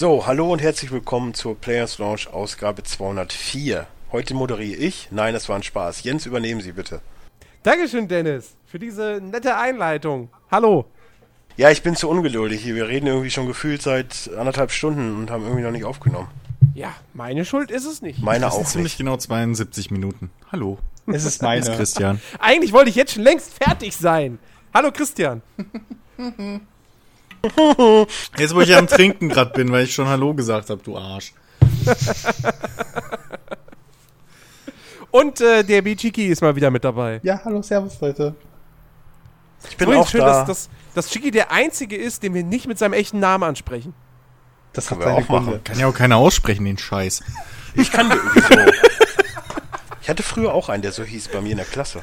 So, hallo und herzlich willkommen zur Players Launch Ausgabe 204. Heute moderiere ich. Nein, das war ein Spaß. Jens, übernehmen Sie bitte. Dankeschön, Dennis, für diese nette Einleitung. Hallo. Ja, ich bin zu ungeduldig. Wir reden irgendwie schon gefühlt seit anderthalb Stunden und haben irgendwie noch nicht aufgenommen. Ja, meine Schuld ist es nicht. Meine Das sind auch ziemlich nicht. genau 72 Minuten. Hallo. Es ist Hier ist meine. Christian. Eigentlich wollte ich jetzt schon längst fertig sein. Hallo Christian. Jetzt, wo ich am Trinken gerade bin, weil ich schon Hallo gesagt habe, du Arsch. Und äh, der Bichiki ist mal wieder mit dabei. Ja, hallo, servus Leute. Ich bin Übrigens auch schön, da. dass, dass, dass Chiki der Einzige ist, den wir nicht mit seinem echten Namen ansprechen. Das wir seine auch machen. Gründe. Kann ja auch keiner aussprechen, den Scheiß. Ich kann irgendwie so. Ich hatte früher auch einen, der so hieß bei mir in der Klasse.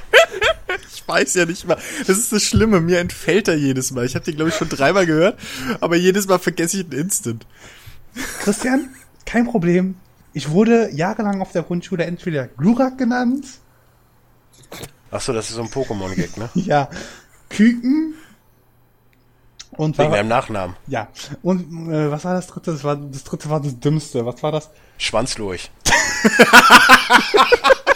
Ich weiß ja nicht mal. Das ist das Schlimme. Mir entfällt er jedes Mal. Ich habe den, glaube ich, schon dreimal gehört, aber jedes Mal vergesse ich ihn instant. Christian, kein Problem. Ich wurde jahrelang auf der Grundschule entweder Glurak genannt, Achso, das ist so ein Pokémon-Gag, ne? ja, Küken und Wegen war, deinem Nachnamen. ja, und äh, was war das dritte? Das, war, das dritte war das dümmste. Was war das? Schwanzlurch.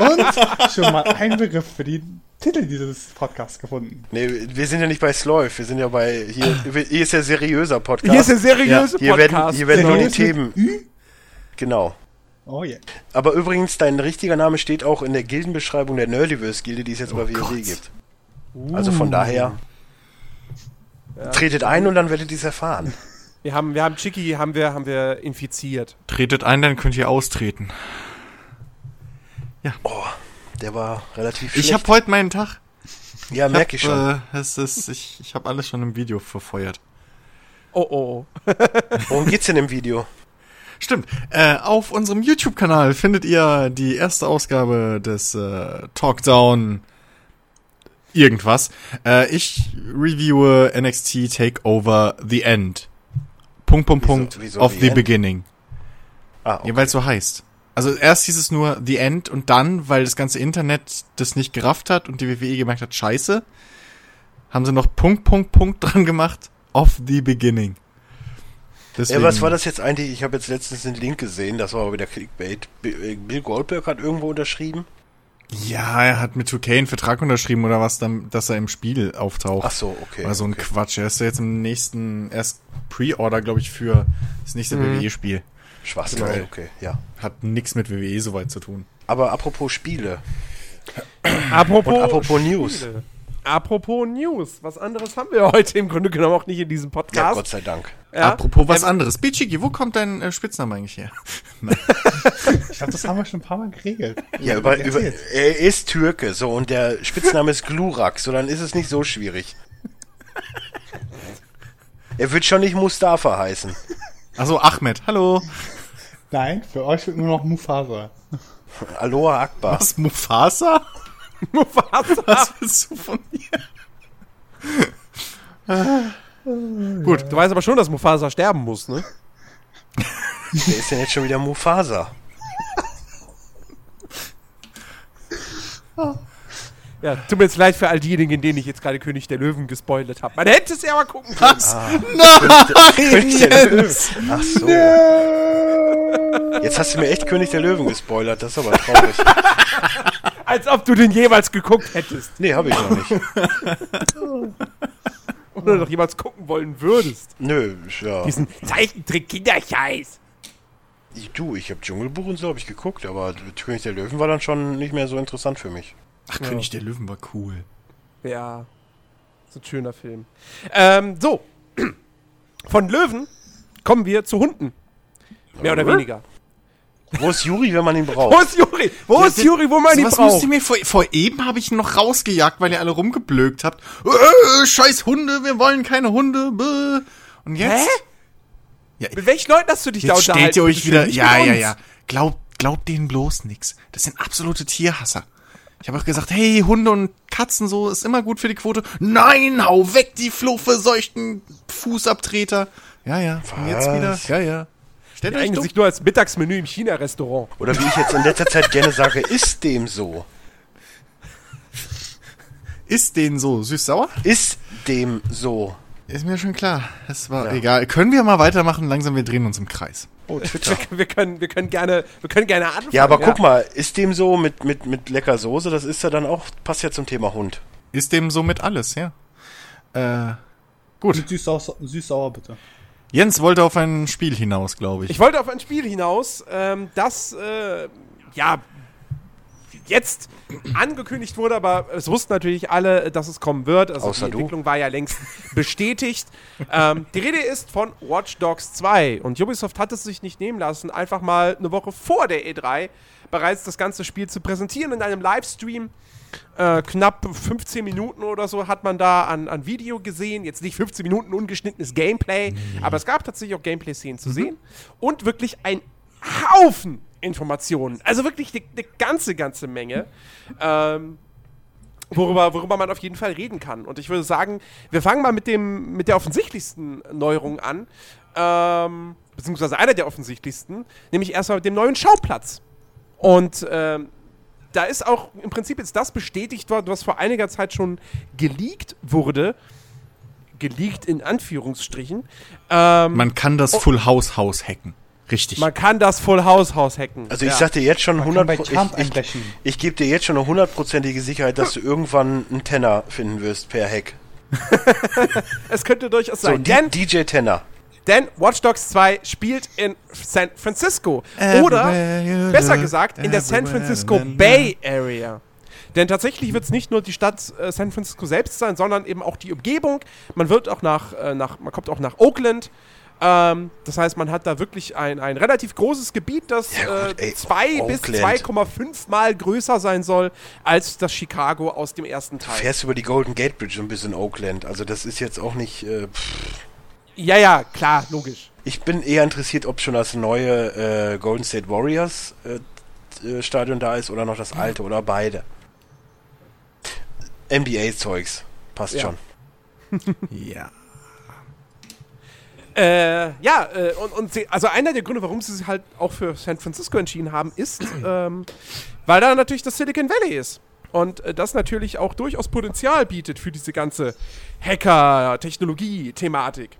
Und schon mal ein Begriff für den Titel dieses Podcasts gefunden. Nee, wir sind ja nicht bei Sloif, wir sind ja bei hier, hier ist ja seriöser Podcast. Hier ist der seriöse hier werden, Podcast. hier werden nur die Themen. Ü? Genau. Oh yeah. Aber übrigens, dein richtiger Name steht auch in der Gildenbeschreibung der Nerdiverse-Gilde, die es jetzt bei WoW Gott. gibt. Also von daher, tretet ein und dann werdet ihr es erfahren. Wir haben, wir haben Chiki haben wir, haben wir infiziert. Tretet ein, dann könnt ihr austreten. Oh, der war relativ Ich schlecht. habe heute meinen Tag. ja, merke ich schon. Äh, es ist, ich ich habe alles schon im Video verfeuert. Oh oh. Worum geht's denn im Video? Stimmt. Äh, auf unserem YouTube-Kanal findet ihr die erste Ausgabe des äh, Talkdown irgendwas. Äh, ich reviewe NXT Takeover The End. Punkt, Punkt, Wieso- Punkt. wieso of The the End? Beginning. Ah, okay. Ja, weil es so heißt. Also erst hieß es nur The End und dann, weil das ganze Internet das nicht gerafft hat und die WWE gemerkt hat, scheiße, haben sie noch Punkt, Punkt, Punkt dran gemacht. Of the Beginning. Ja, Deswegen, was war das jetzt eigentlich? Ich habe jetzt letztens den Link gesehen, das war aber wieder Clickbait. Äh, Bill Goldberg hat irgendwo unterschrieben. Ja, er hat mit 2K einen Vertrag unterschrieben oder was, dann, dass er im Spiel auftaucht. Ach so, okay. Oder so ein okay. Quatsch. Er ist ja jetzt im nächsten, erst Pre-Order, glaube ich, für das nächste Mhm. WWE-Spiel. Schwachsinn, Geil. okay, ja. Hat nix mit WWE soweit zu tun. Aber apropos Spiele. Apropos, Und apropos News. Spiele. Apropos News. Was anderes haben wir heute im Grunde genommen auch nicht in diesem Ja, Podcast. Gott sei Dank. Ja? Apropos was Ähm, anderes. Bichiki, wo kommt dein äh, Spitzname eigentlich her? Ich glaube, das haben wir schon ein paar Mal geregelt. Ja, über, über, er ist Türke, so, und der Spitzname ist Glurak, so, dann ist es nicht so schwierig. Er wird schon nicht Mustafa heißen. Also Ahmed, hallo. Nein, für euch wird nur noch Mufasa. Aloha Akbar. Was, Mufasa? Mufasa. Was willst du von mir? Gut, du weißt aber schon, dass Mufasa sterben muss, ne? Wer ist denn jetzt schon wieder Mufasa? Ja, tut mir jetzt leid für all diejenigen, denen ich jetzt gerade König der Löwen gespoilert habe. Man hätte es ja mal gucken können. König der Löwen. Ach so. Jetzt hast du mir echt König der Löwen gespoilert, das ist aber traurig. Als ob du den jemals geguckt hättest. Nee, habe ich noch nicht. Oder noch jemals gucken wollen würdest. Nö, ja. Diesen Zeichentrick-Kinderscheiß. Ich, du, ich habe Dschungelbuch und so habe ich geguckt, aber König der Löwen war dann schon nicht mehr so interessant für mich. Ach, König der Löwen war cool. Ja, so ein schöner Film. Ähm, so. Von Löwen kommen wir zu Hunden. Mehr oder weniger. Wo ist Juri, wenn man ihn Wo braucht? ist Juri? Wo ist Juri, wo man ihn Was müsst braucht? ihr mir vor, vor eben habe ich ihn noch rausgejagt, weil ihr alle rumgeblökt habt. Äh, scheiß Hunde, wir wollen keine Hunde. Bäh. Und jetzt? Ja, Mit welchen Leuten hast du dich da jetzt unterhalten? stellt ihr euch wieder. Ja, ja, ja. Glaubt, glaubt denen bloß nix. Das sind absolute Tierhasser. Ich habe auch gesagt, hey, Hunde und Katzen so ist immer gut für die Quote. Nein, hau weg die Fluffe, seuchten Fußabtreter. Ja, ja. Und jetzt Was? wieder. Ja, ja. Stellt euch Eignet dumm. sich nur als Mittagsmenü im China-Restaurant. Oder wie ich jetzt in letzter Zeit gerne sage, ist dem so. Ist denen so süß-sauer? Ist dem so. Ist mir schon klar. Es war Ja. egal. Können wir mal weitermachen? Langsam, wir drehen uns im Kreis. Oh, Twitter. Wir, wir, können, wir, können gerne, wir können gerne anfangen. Ja, aber guck mal, ist dem so mit, mit, mit lecker Soße, das ist ja dann auch, passt ja zum Thema Hund. Ist dem somit alles, ja. Äh, gut. Mit süß-sauer, süß-sauer bitte. Jens wollte auf ein Spiel hinaus, glaube ich. Ich wollte auf ein Spiel hinaus, ähm, das äh, ja jetzt angekündigt wurde, aber es wussten natürlich alle, dass es kommen wird. Also Außer die du. Entwicklung war ja längst bestätigt. ähm, die Rede ist von Watch Dogs 2 und Ubisoft hat es sich nicht nehmen lassen, einfach mal eine Woche vor der E3 bereits das ganze Spiel zu präsentieren in einem Livestream. Äh, knapp 15 Minuten oder so hat man da an, an Video gesehen. Jetzt nicht 15 Minuten ungeschnittenes Gameplay, aber es gab tatsächlich auch Gameplay-Szenen zu sehen. Und wirklich ein Haufen Informationen. Also wirklich eine eine ganze, ganze Menge. Ähm, worüber, worüber man auf jeden Fall reden kann. Und ich würde sagen, wir fangen mal mit, dem, mit der offensichtlichsten Neuerung an. Ähm, beziehungsweise einer der offensichtlichsten, nämlich erstmal mit dem neuen Schauplatz. Und ähm, da ist auch im Prinzip jetzt das bestätigt worden, was vor einiger Zeit schon geleakt wurde. Geleakt in Anführungsstrichen. Ähm, Man kann das Full House Haus hacken. Richtig. man kann das Full House Haus hacken. Also ich Ja. sag dir jetzt schon Man kann 100 bei Pro- Charmed ich, ich, ich gebe dir jetzt schon eine hundertprozentige Sicherheit, dass du irgendwann einen Tenner finden wirst per Hack. Es könnte durchaus So, sein. D denn, DJ Tenner. denn Watch Dogs 2 spielt in San Francisco. Oder, besser gesagt, in der San Francisco. Bay Area. Denn tatsächlich wird es nicht nur die Stadt äh, San Francisco selbst sein, sondern eben auch die Umgebung. Man wird auch nach, äh, nach man kommt auch nach Oakland. Ähm, das heißt, man hat da wirklich ein, ein relativ großes Gebiet, das Ja, gut, äh, bis Oakland. 2,5 Mal größer sein soll als das Chicago aus dem ersten Teil. Fährst über die Golden Gate Bridge so ein bisschen Oakland. Also das ist jetzt auch nicht. Äh. Ja, ja, klar, logisch. Ich bin eher interessiert, ob schon das neue äh, Golden State Warriors äh, äh, Stadion da ist oder noch das alte oder beide. NBA-Zeugs. Passt Ja. schon. Ja. Äh, ja, äh, und, und sie, also einer der Gründe, warum sie sich halt auch für San Francisco entschieden haben, ist, ähm, weil da natürlich das Silicon Valley ist. Und äh, das natürlich auch durchaus Potenzial bietet für diese ganze Hacker-Technologie-Thematik.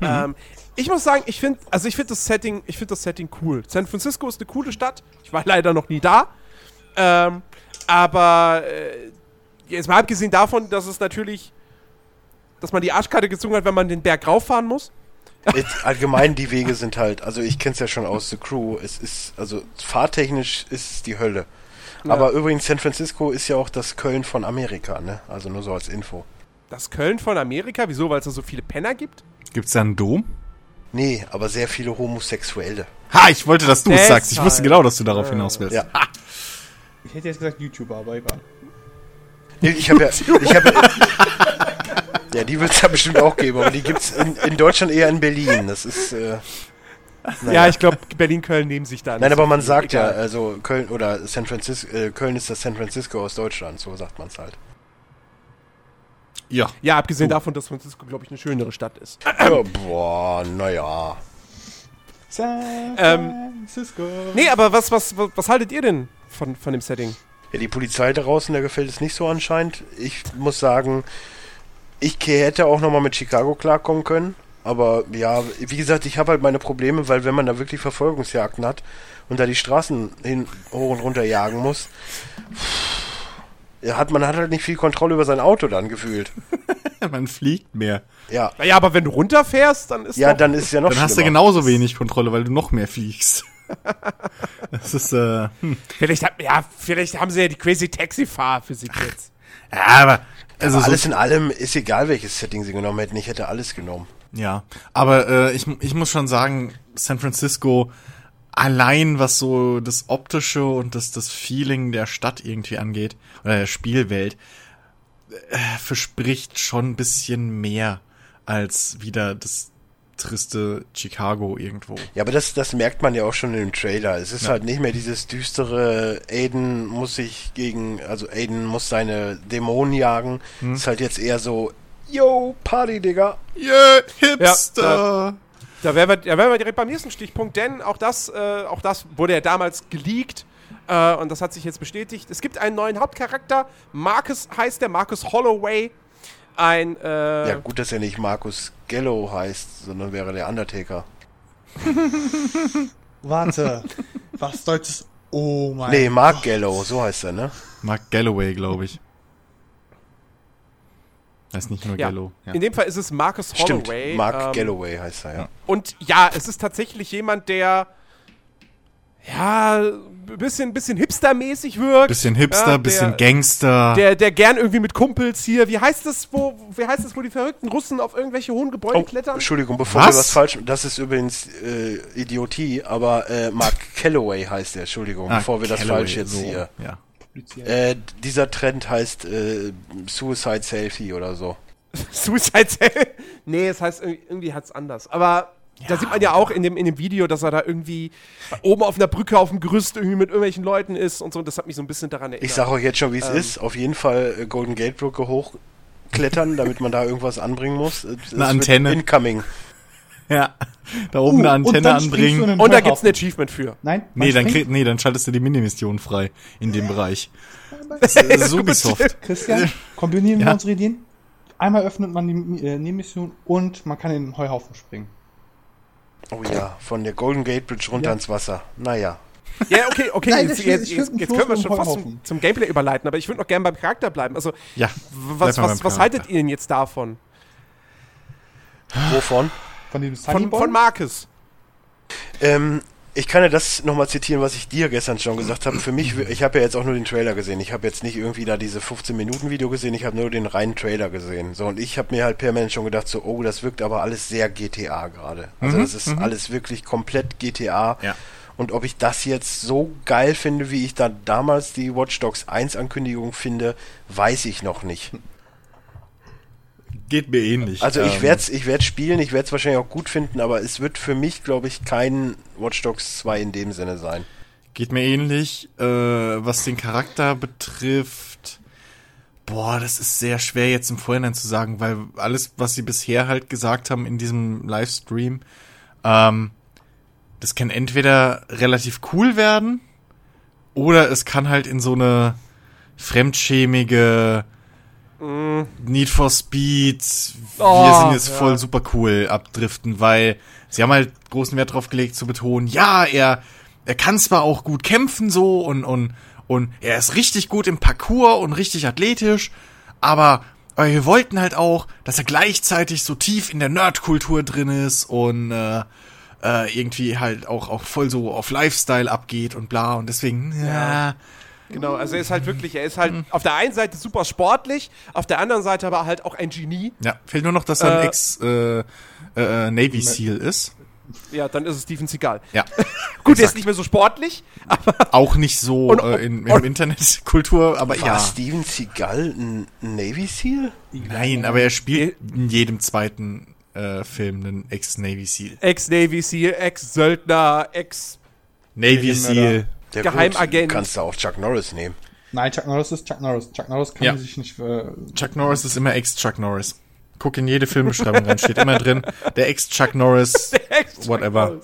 Ähm, ich muss sagen, ich finde, also ich finde das Setting, ich finde das Setting cool. San Francisco ist eine coole Stadt. Ich war leider noch nie da. Ähm, aber äh, jetzt mal abgesehen davon, dass es natürlich, dass man die Arschkarte gezogen hat, wenn man den Berg rauffahren muss. Jetzt, allgemein, die Wege sind halt, also ich kenn's ja schon aus The Crew, es ist, also fahrtechnisch ist es die Hölle. Ja. Aber übrigens, San Francisco ist ja auch das Köln von Amerika, ne? Also nur so als Info. Das Köln von Amerika, wieso? Weil es da so viele Penner gibt? Gibt's da einen Dom? Nee, aber sehr viele Homosexuelle. Ha, ich wollte, dass du es sagst. Ich wusste genau, dass du darauf hinaus willst. Ja. Ich hätte jetzt gesagt YouTuber, aber egal. Nee, Ich habe ja, ich habe ja, die wird's ja bestimmt auch geben, aber die gibt's in, in Deutschland eher in Berlin. Das ist, äh, naja. Ja, ich glaube, Berlin-Köln nehmen sich da Nein, aber so man sagt ja, Egal. also Köln oder San Francisco, äh, Köln ist das San Francisco aus Deutschland, so sagt man's halt. Ja. Ja, abgesehen davon, dass Francisco, glaube ich, eine schönere Stadt ist. Ja, boah, naja. San Ähm, Francisco. Nee, aber was, was, was, was haltet ihr denn von, von dem Setting? Ja, die Polizei draußen, der gefällt es nicht so anscheinend. Ich muss sagen, ich hätte auch nochmal mit Chicago klarkommen können. Aber ja, wie gesagt, ich habe halt meine Probleme, weil wenn man da wirklich Verfolgungsjagden hat und da die Straßen hin, hoch und runter jagen muss, ja, hat man hat halt nicht viel Kontrolle über sein Auto dann gefühlt. Man fliegt mehr. Ja, Naja, aber wenn du runterfährst, dann ist ja, doch, dann ist es ja noch Dann hast du schlimmer. genauso wenig Kontrolle, weil du noch mehr fliegst. Das ist, äh, hm. Vielleicht, ja, vielleicht haben sie ja die Crazy Taxi-Fahr für sich jetzt. Ja, aber, also Aber so, alles in allem ist egal, welches Setting sie genommen hätten. Ich hätte alles genommen. ja. Aber äh, ich, ich muss schon sagen, San Francisco, allein was so das Optische und das, das Feeling der Stadt irgendwie angeht, oder der Spielwelt, äh, verspricht schon ein bisschen mehr als wieder das triste Chicago irgendwo. Ja, aber das, das merkt man ja auch schon im Trailer. Es ist Ja. halt nicht mehr dieses düstere, Aiden muss sich gegen, also Aiden muss seine Dämonen jagen. Hm. Ist halt jetzt eher so, yo, Party, Digga. Yeah, Hipster! Ja, Da wären wir, da wären wir direkt beim nächsten Stichpunkt, denn auch das, äh, auch das wurde ja damals geleakt äh, und das hat sich jetzt bestätigt. Es gibt einen neuen Hauptcharakter, Marcus heißt der, Marcus Holloway. Ein. Äh, Ja, gut, dass er nicht Markus Gello heißt, sondern wäre der Undertaker. Warte. Was deutsches. Oh mein Nee, Mark Gello, so heißt er, ne? Mark Galloway, glaube ich. Das ist nicht nur ja. Gallo. Ja. In dem Fall ist es Marcus Stimmt, Holloway. Mark ähm, Galloway heißt er, ja. Und ja, es ist tatsächlich jemand, der ja, bisschen, bisschen hipstermäßig wirkt. Bisschen Hipster, ja, bisschen der, Gangster. Der, der gern irgendwie mit Kumpels hier, wie heißt es, wo, wie heißt es, wo die verrückten Russen auf irgendwelche hohen Gebäude Oh, klettern? Entschuldigung, bevor Was? wir was falsch. Das ist übrigens äh, Idiotie, aber äh, Mark Calloway heißt er, Entschuldigung, Ah, bevor wir das Calloway, falsch jetzt so. hier. Ja. Äh, dieser Trend heißt äh, Suicide Selfie oder so. Suicide Cell? nee, es heißt irgendwie, irgendwie hat's anders. Aber da sieht man ja auch in dem, in dem Video, dass er da irgendwie oben auf einer Brücke auf dem Gerüst irgendwie mit irgendwelchen Leuten ist und so. Und das hat mich so ein bisschen daran erinnert. Ich sage euch jetzt schon, wie es Ähm. ist. Auf jeden Fall äh, Golden Gate Brücke hochklettern, damit man da irgendwas anbringen muss. Es- es wird Antenne. Incoming. ja. Da oben Uh, eine Antenne anbringen. und da gibt's ein Heuhaufen. Achievement für. Nein? Nee dann, krieg, nee, dann schaltest du die Minimission frei in dem Bereich. Das ist Ubisoft. Christian, kombinieren wir Ja. unsere Ideen. Einmal öffnet man die äh, Nebenmission und man kann in den Heuhaufen springen. Oh ja, von der Golden Gate Bridge runter Ja. ins Wasser. Naja. Ja, okay, okay. Nein, jetzt, ich- jetzt, ich jetzt, jetzt können wir schon fast zum, zum Gameplay überleiten, aber ich würde noch gerne beim Charakter bleiben. Also, Ja. was, was, was haltet ihr denn jetzt davon? Wovon? Von dem Sunny Von, von Marcus. Ähm, ich kann ja das nochmal zitieren, was ich dir gestern schon gesagt habe. Für mich, ich habe ja jetzt auch nur den Trailer gesehen. Ich habe jetzt nicht irgendwie da diese 15-Minuten-Video gesehen, ich habe nur den reinen Trailer gesehen. So, und ich habe mir halt permanent schon gedacht, so, oh, das wirkt aber alles sehr GTA gerade. Also das ist alles wirklich komplett GTA. Ja. Und ob ich das jetzt so geil finde, wie ich da damals die Watch Dogs 1 Ankündigung finde, weiß ich noch nicht. Geht mir ähnlich. Also ich Ähm, werde es ich werd's spielen, ich werde es wahrscheinlich auch gut finden, aber es wird für mich, glaube ich, kein Watch Dogs 2 in dem Sinne sein. Geht mir ähnlich, äh, was den Charakter betrifft. Boah, das ist sehr schwer jetzt im Vorhinein zu sagen, weil alles, was sie bisher halt gesagt haben in diesem Livestream, ähm, das kann entweder relativ cool werden oder es kann halt in so eine fremdschämige Need for Speed, wir Oh, sind jetzt ja. voll super cool abdriften, weil sie haben halt großen Wert drauf gelegt zu betonen, ja, er, er kann zwar auch gut kämpfen so und, und, und er ist richtig gut im Parcours und richtig athletisch, aber, aber wir wollten halt auch, dass er gleichzeitig so tief in der Nerdkultur drin ist und äh, äh, irgendwie halt auch, auch voll so auf Lifestyle abgeht und bla und deswegen, ja, Genau, also er ist halt wirklich, er ist halt Mhm. auf der einen Seite super sportlich, auf der anderen Seite aber halt auch ein Genie. ja, fehlt nur noch, dass er ein Äh, Ex äh, äh, Navy Seal ist. Ja, dann ist es Steven Seagal. Ja. Gut, der ist nicht mehr so sportlich, Auch nicht so Und- äh, in, im Internetkultur, aber War ja. Steven Seagal ein Navy Seal? Nein, aber er spielt in jedem zweiten äh, Film einen Ex-Navy Seal. Ex-Navy Seal, Ex-Söldner, Ex... Navy Seal. Der Geheimagent. Gut, kannst du auch Chuck Norris nehmen. Nein, Chuck Norris ist Chuck Norris. Chuck Norris kann Ja. sich nicht. Äh, Chuck Norris ist immer Ex-Chuck Norris. Guck in jede Filmbeschreibung rein, steht immer drin. Der Ex-Chuck Norris. Ex Whatever.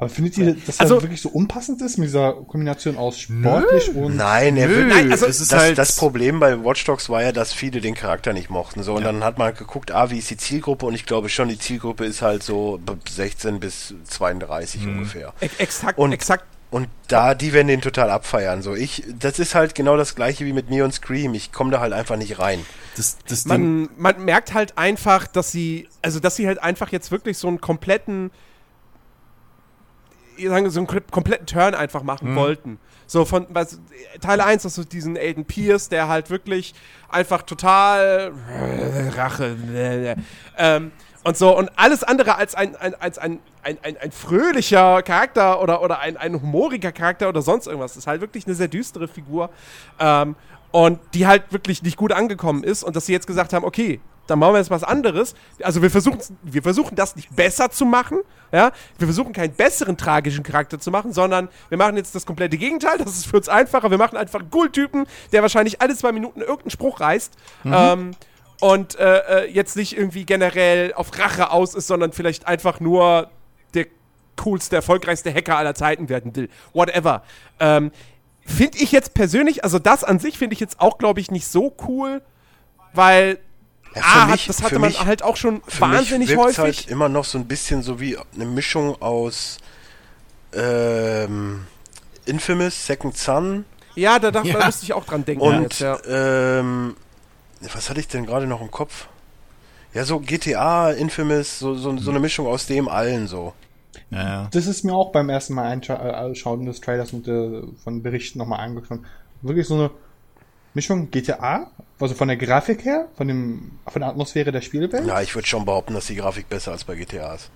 Aber findet ihr, dass Also- er wirklich so unpassend ist mit dieser Kombination aus sportlich und. Nein, er Nö, wird. Nein, also das, halt das Problem bei Watch Dogs war ja, dass viele den Charakter nicht mochten. So, und dann hat man geguckt, ah, wie ist die Zielgruppe? Und ich glaube schon, die Zielgruppe ist halt so b- 16 bis 32 Mhm. ungefähr. Ex exakt, Und- exakt. Und da, die werden den total abfeiern. So, ich, das ist halt genau das gleiche wie mit Neon Scream. Ich komme da halt einfach nicht rein. das, das. Man, man merkt halt einfach, dass sie, also dass sie halt einfach jetzt wirklich so einen kompletten, sagen, so einen kom- kompletten Turn einfach machen wollten. So von was, Teil 1 hast du diesen Aiden Pierce, der halt wirklich einfach total Rache ähm, und so und alles andere als ein, ein, als ein, ein, ein, ein fröhlicher Charakter oder, oder ein, ein humoriger Charakter oder sonst irgendwas. Das ist halt wirklich eine sehr düstere Figur. Ähm, und die halt wirklich nicht gut angekommen ist und dass sie jetzt gesagt haben, okay, dann machen wir jetzt was anderes. Also wir versuchen, wir versuchen das nicht besser zu machen, ja. Wir versuchen keinen besseren tragischen Charakter zu machen, sondern wir machen jetzt das komplette Gegenteil. Das ist für uns einfacher. Wir machen einfach einen Cool-Typen, der wahrscheinlich alle zwei Minuten irgendeinen Spruch reißt. Ähm, und äh, äh, jetzt nicht irgendwie generell auf Rache aus ist, sondern vielleicht einfach nur der coolste, erfolgreichste Hacker aller Zeiten werden will. Whatever. Ähm, finde ich jetzt persönlich, also das an sich finde ich jetzt auch, glaube ich, nicht so cool. weil Ja, A, für mich- hat, das für hatte man mich- halt auch schon Für wahnsinnig mich wirkt's häufig. halt immer noch so ein bisschen so wie eine Mischung aus ähm, Infamous, Second Son ja, da, da Ja. musste ich auch dran denken. und jetzt, ja. ähm, was hatte ich denn gerade noch im Kopf? Ja, so GTA, Infamous, so, so, so eine Mischung aus dem allen so. Ja, ja. Das ist mir auch beim ersten Mal einscha- äh, des Trailers und äh, von Berichten nochmal angeschaut. Wirklich so eine Mischung GTA, also von der Grafik her, von, dem, von der Atmosphäre der Spielwelt. Ja, ich würde schon behaupten, dass die Grafik besser als bei GTA ist.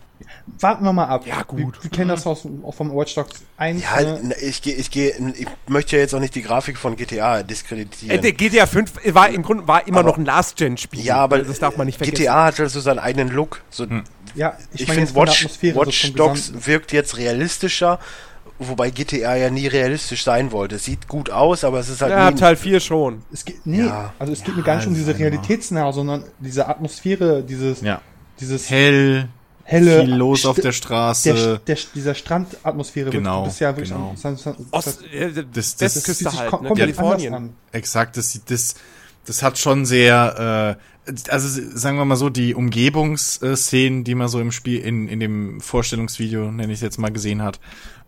Warten wir mal ab. Ja, gut. Wir, wir kennen das aus, auch vom Watch Dogs 1. Ja, ne? ne, ich gehe, ich gehe, ich möchte ja jetzt auch nicht die Grafik von GTA diskreditieren. Äh, der GTA 5 war im Grunde war immer Aber- noch ein Last-Gen-Spiel. ja, aber das darf man nicht vergessen. GTA hat also seinen eigenen Look. So, ja, ich, ich finde Watch, so Watch Dogs wirkt jetzt realistischer, wobei GTA ja nie realistisch sein wollte. Es sieht gut aus, aber es ist halt Ja, nie, Teil 4 schon. Es geht, nee, Ja. also es geht mir gar nicht um diese realitätsnahe, sondern diese Atmosphäre, dieses, ja. dieses Hell, helle, viel los St- auf der Straße. der, der, dieser Strandatmosphäre Genau, wird bisher wirklich genau. an- san- san- Ost, äh, Das- das- sich halt, ne? komplett anders Kalifornien. an. Exakt, das, sieht- das, das hat schon sehr, äh, also sagen wir mal so, die Umgebungsszenen, die man so im Spiel, in, in dem Vorstellungsvideo, nenne ich es jetzt mal, gesehen hat,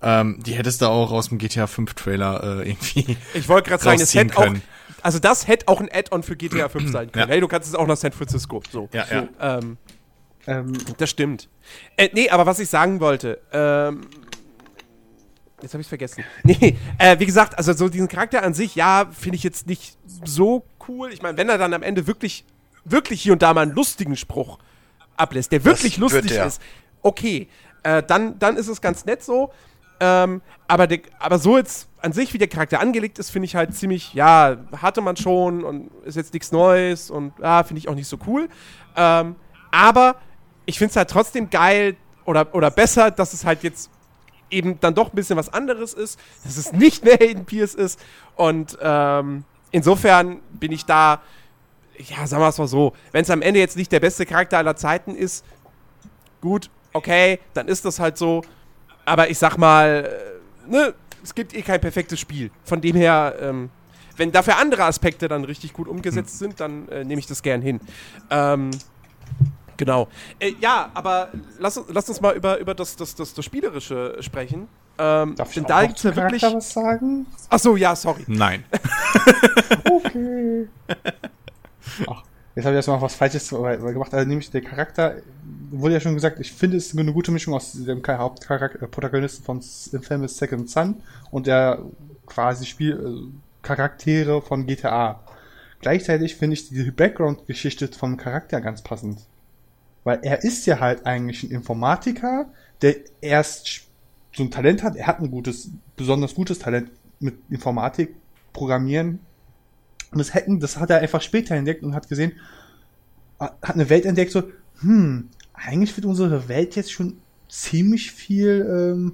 ähm, die hättest du auch aus dem GTA 5 Trailer äh, irgendwie. Ich wollte gerade sagen, es hätte auch, können. also das hätte auch ein Add-on für GTA 5 sein können. Ja. Hey, du kannst es auch nach San Francisco. So. Ja, ja. Ähm, Ähm, das stimmt. Äh, nee, aber was ich sagen wollte, ähm, jetzt habe ich vergessen. Nee, äh, wie gesagt, also so diesen Charakter an sich, ja, finde ich jetzt nicht so cool. Ich meine, wenn er dann am Ende wirklich, wirklich hier und da mal einen lustigen Spruch ablässt, der wirklich wird lustig er. ist, okay, äh, dann, dann ist es ganz nett so. Ähm, aber, der, aber so jetzt an sich, wie der Charakter angelegt ist, finde ich halt ziemlich, ja, hatte man schon und ist jetzt nichts Neues und ja, finde ich auch nicht so cool. Ähm, aber ich finde es halt trotzdem geil oder, oder besser, dass es halt jetzt eben dann doch ein bisschen was anderes ist, dass es nicht mehr Hayden Pierce ist. Und ähm, insofern bin ich da, ja, sagen wir es mal so, wenn es am Ende jetzt nicht der beste Charakter aller Zeiten ist, gut, okay, dann ist das halt so. Aber ich sag mal, äh, ne, es gibt eh kein perfektes Spiel. Von dem her, ähm, wenn dafür andere Aspekte dann richtig gut umgesetzt sind, dann äh, nehme ich das gern hin. Ähm, genau. Äh, ja, aber lass, uns- lass uns mal über, über das, das, das, das Spielerische sprechen. Ähm, darf ich denn auch da gibt's ja wirklich. Was sagen? Achso, ja, sorry. Nein. Okay. Ach, jetzt habe ich erstmal was Falsches gemacht. Also nämlich der Charakter, wurde ja schon gesagt, ich finde es eine gute Mischung aus dem Hauptcharakter, äh, von Infamous Second Son und der quasi Spiel, äh, Charaktere von GTA. Gleichzeitig finde ich die Background-Geschichte vom Charakter ganz passend. Weil er ist ja halt eigentlich ein Informatiker, der erst so ein Talent hat. Er hat ein gutes, besonders gutes Talent mit Informatik, Programmieren. Und das Hacken, das hat er einfach später entdeckt und hat gesehen, hat eine Welt entdeckt, so, hm, eigentlich wird unsere Welt jetzt schon ziemlich viel, ähm,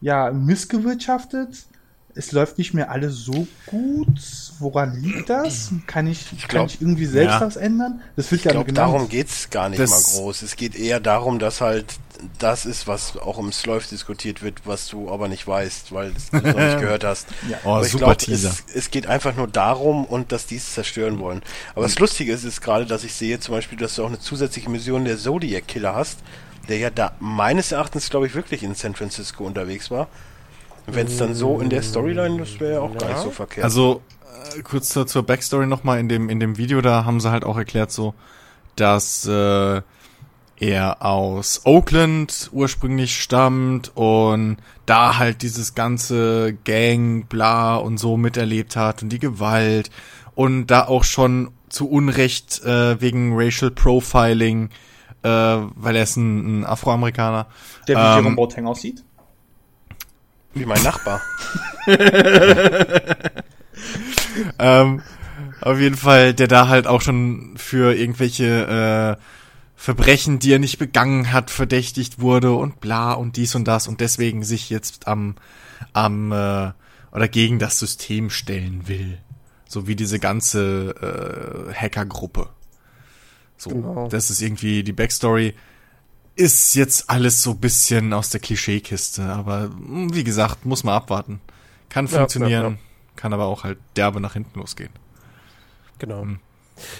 ja, missgewirtschaftet. Es läuft nicht mehr alles so gut. Woran liegt das? Kann ich, glaub, kann ich irgendwie selbst ja. was ändern? Das wird Ich ja glaube, genannt. darum geht's gar nicht Das- mal groß. Es geht eher darum, dass halt das ist, was auch im Slurf diskutiert wird, was du aber nicht weißt, weil du es noch nicht gehört hast. Oh, Aber ich super glaub, Teaser. Es, es geht einfach nur darum und dass die es zerstören wollen. Aber das Lustige ist, ist gerade, dass ich sehe zum Beispiel, dass du auch eine zusätzliche Mission der Zodiac Killer hast, der ja da meines Erachtens, glaube ich, wirklich in San Francisco unterwegs war. Wenn es dann so in der Storyline, das wäre ja auch gar nicht so verkehrt. Also, äh, kurz zur, zur Backstory nochmal, in dem, in dem Video, da haben sie halt auch erklärt so, dass äh, er aus Oakland ursprünglich stammt und da halt dieses ganze Gang, bla und so miterlebt hat und die Gewalt und da auch schon zu Unrecht äh, wegen Racial Profiling, äh, weil er ist ein, ein Afroamerikaner. der wie ähm, Jerome Boateng aussieht. Wie mein Nachbar. ähm, auf jeden Fall, der da halt auch schon für irgendwelche äh, Verbrechen, die er nicht begangen hat, verdächtigt wurde und bla und dies und das und deswegen sich jetzt am am äh, oder gegen das System stellen will, so wie diese ganze äh, Hackergruppe. So, Genau. das ist irgendwie die Backstory. Ist jetzt alles so bisschen aus der Klischeekiste, aber mh, wie gesagt, muss man abwarten. Kann Ja, funktionieren, ja, ja. kann aber auch halt derbe nach hinten losgehen. Genau. Hm.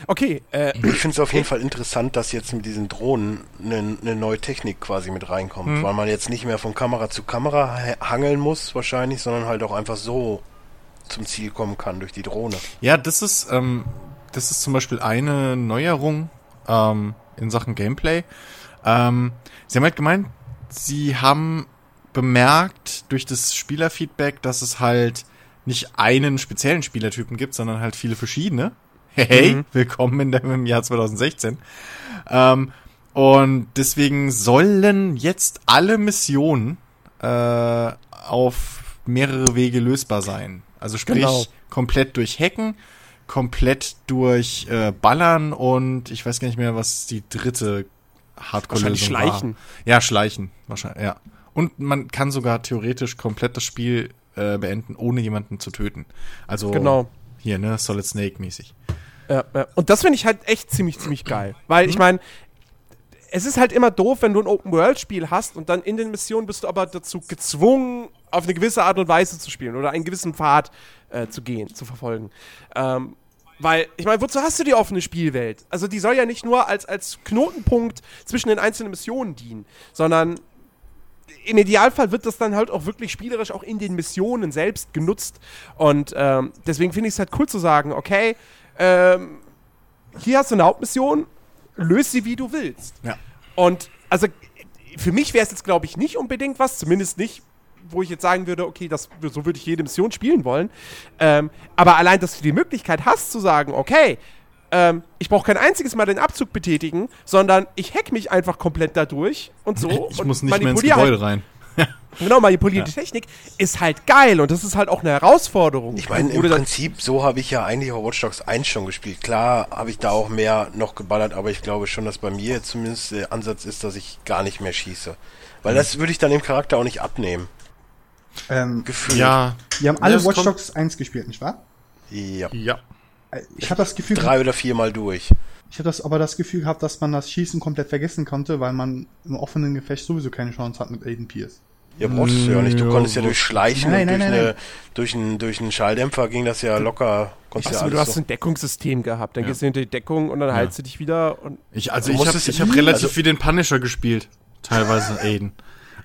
Okay, äh, Ich finde es auf jeden Fall interessant, dass jetzt mit diesen Drohnen eine, eine neue Technik quasi mit reinkommt, weil man jetzt nicht mehr von Kamera zu Kamera ha- hangeln muss wahrscheinlich, sondern halt auch einfach so zum Ziel kommen kann durch die Drohne. Ja, das ist, ähm, das ist zum Beispiel eine Neuerung ähm, in Sachen Gameplay. Ähm, sie haben halt gemeint, sie haben bemerkt durch das Spielerfeedback, dass es halt nicht einen speziellen Spielertypen gibt, sondern halt viele verschiedene. Hey, willkommen in dem im Jahr 2016. Ähm, und deswegen sollen jetzt alle Missionen äh, auf mehrere Wege lösbar sein. Also sprich, Genau. komplett durch Hacken, komplett durch äh, Ballern und ich weiß gar nicht mehr, was die dritte Hardcore-Lösung Wahrscheinlich war. Schleichen. Ja, Schleichen, wahrscheinlich, ja. Und man kann sogar theoretisch komplett das Spiel äh, beenden, ohne jemanden zu töten. Also Genau. Hier, ne, Solid Snake mäßig. Ja, ja. Und das finde ich halt echt ziemlich, ziemlich geil. Weil ich meine, es ist halt immer doof, wenn du ein Open-World-Spiel hast und dann in den Missionen bist du aber dazu gezwungen, auf eine gewisse Art und Weise zu spielen oder einen gewissen Pfad äh, zu gehen, zu verfolgen. Ähm, weil, ich meine, wozu hast du die offene Spielwelt? Also die soll ja nicht nur als, als Knotenpunkt zwischen den einzelnen Missionen dienen, sondern im Idealfall wird das dann halt auch wirklich spielerisch auch in den Missionen selbst genutzt. Und ähm, deswegen finde ich es halt cool zu sagen, okay, ähm, hier hast du eine Hauptmission, löse sie wie du willst. Ja. Und also für mich wäre es jetzt, glaube ich, nicht unbedingt was, zumindest nicht, wo ich jetzt sagen würde, okay, das, so würde ich jede Mission spielen wollen. Ähm, aber allein, dass du die Möglichkeit hast zu sagen, okay, ähm, ich brauche kein einziges Mal den Abzug betätigen, sondern ich hack mich einfach komplett dadurch und so. Ich und muss nicht mehr ins manipuliere halt Gebäude rein. Genau, manipulierte Technik ist halt geil und das ist halt auch eine Herausforderung. Ich meine, im Prinzip, so habe ich ja eigentlich auch Watch Dogs 1 schon gespielt. Klar habe ich da auch mehr noch geballert, aber ich glaube schon, dass bei mir zumindest der Ansatz ist, dass ich gar nicht mehr schieße. Weil das würde ich dann dem Charakter auch nicht abnehmen. Ähm, Gefühlt. Ja. wir haben alle Ja, Watch Dogs 1 gespielt, nicht wahr? Ja. Ja. Ich habe das Gefühl, Drei oder viermal durch. ich habe das aber das Gefühl gehabt, dass man das Schießen komplett vergessen konnte, weil man im offenen Gefecht sowieso keine Chance hat mit Aiden Pierce. Ja, brauchst du ja nicht. Du Ja, konntest ja so- durch Schleichen Nein, und nein, durch, nein, eine, nein. durch, einen, durch einen Schalldämpfer ging das ja locker. Achso, ja du alles hast so. ein Deckungssystem gehabt. Dann gehst du hinter die Deckung und dann heilst du dich wieder. Und Ich, also Du ich habe ich hab relativ also- viel den Punisher gespielt. Teilweise Aiden.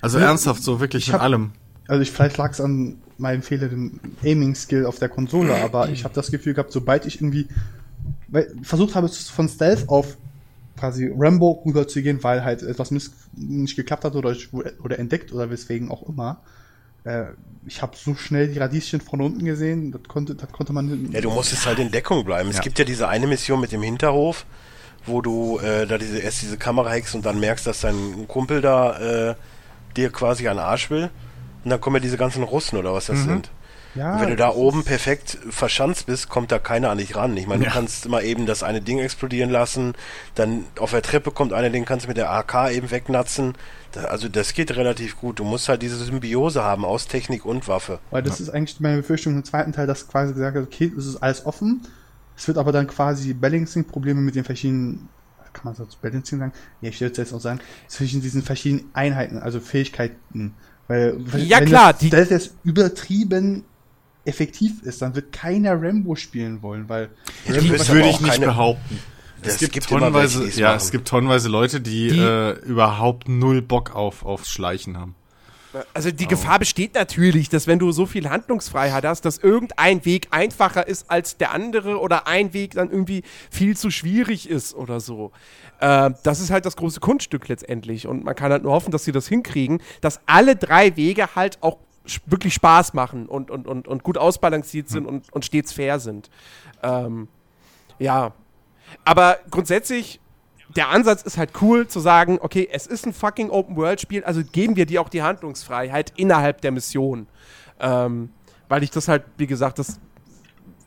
Also ernsthaft, so wirklich Ich mit hab- allem. Also ich vielleicht lag es an meinem fehlenden Aiming-Skill auf der Konsole, aber ich habe das Gefühl gehabt, sobald ich irgendwie versucht habe, von Stealth auf quasi Rambo rüber zu gehen, weil halt etwas nicht geklappt hat oder, ich, oder entdeckt oder weswegen auch immer. Äh, ich habe so schnell die Radieschen von unten gesehen, das konnte, das konnte man. Ja, du musstest halt in Deckung bleiben. Es Ja. gibt ja diese eine Mission mit dem Hinterhof, wo du äh, da diese, erst diese Kamera hackst und dann merkst, dass dein Kumpel da äh, dir quasi an Arsch will. Und dann kommen ja diese ganzen Russen oder was das sind. ja, Und wenn du da oben perfekt verschanzt bist, kommt da keiner an dich ran. Ich meine, Ja. du kannst immer eben das eine Ding explodieren lassen, dann auf der Treppe kommt einer, den kannst du mit der AK eben wegnatzen. Da, also das geht relativ gut. Du musst halt diese Symbiose haben aus Technik und Waffe. Weil das ist eigentlich meine Befürchtung im zweiten Teil, dass quasi gesagt wird, okay, es ist alles offen. Es wird aber dann quasi Balancing-Probleme mit den verschiedenen, kann man das Balancing sagen? Ja, ich würde jetzt auch sagen, zwischen diesen verschiedenen Einheiten, also Fähigkeiten. Weil, wenn- Ja, wenn klar, das die- Stealth jetzt übertrieben effektiv ist, dann wird keiner Rambo spielen wollen, weil Ja, Das würde ich nicht behaupten. Das es gibt, gibt tonnenweise, ja, machen. es gibt tonnenweise Leute, die, Die- äh, überhaupt null Bock auf aufs Schleichen haben. Also die Gefahr besteht natürlich, dass wenn du so viel Handlungsfreiheit hast, dass irgendein Weg einfacher ist als der andere oder ein Weg dann irgendwie viel zu schwierig ist oder so. Äh, das ist halt das große Kunststück letztendlich und man kann halt nur hoffen, dass sie das hinkriegen, dass alle drei Wege halt auch wirklich Spaß machen und, und, und, und gut ausbalanciert sind und, und stets fair sind. Ähm, ja, aber grundsätzlich der Ansatz ist halt cool zu sagen, okay, es ist ein fucking Open-World-Spiel, also geben wir dir auch die Handlungsfreiheit innerhalb der Mission. Ähm, weil ich das halt, wie gesagt, das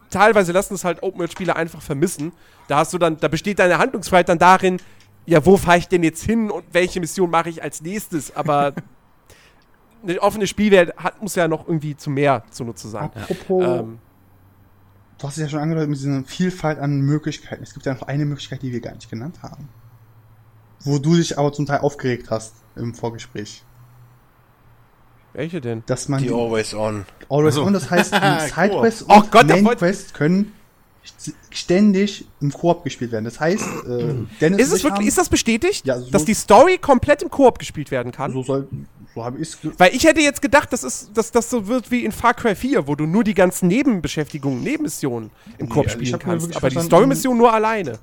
teilweise lassen es halt Open-World-Spiele einfach vermissen. Da hast du dann, da besteht deine Handlungsfreiheit dann darin, ja, wo fahre ich denn jetzt hin und welche Mission mache ich als nächstes? Aber eine offene Spielwelt hat, muss ja noch irgendwie zu mehr zunutze sein. apropos, Ähm, du hast es ja schon angedeutet mit dieser Vielfalt an Möglichkeiten. Es gibt ja noch eine Möglichkeit, die wir gar nicht genannt haben. Wo du dich aber zum Teil aufgeregt hast im Vorgespräch. welche denn? Dass man Die Always On. Always Ach so. on, das heißt, die Cool. Sidequest Oh und Gott, Main Quest können ständig im Koop gespielt werden. Das heißt, äh, Dennis Ist und es ich wirklich, haben- ist das bestätigt? Ja, so- dass die Story komplett im Koop gespielt werden kann? so soll, so habe ich es Weil ich hätte jetzt gedacht, dass, ist, dass das so wird wie in Far Cry 4, wo du nur die ganzen Nebenbeschäftigungen, Nebenmissionen im Koop also ich spielen kannst. Aber die Story-Mission nur alleine.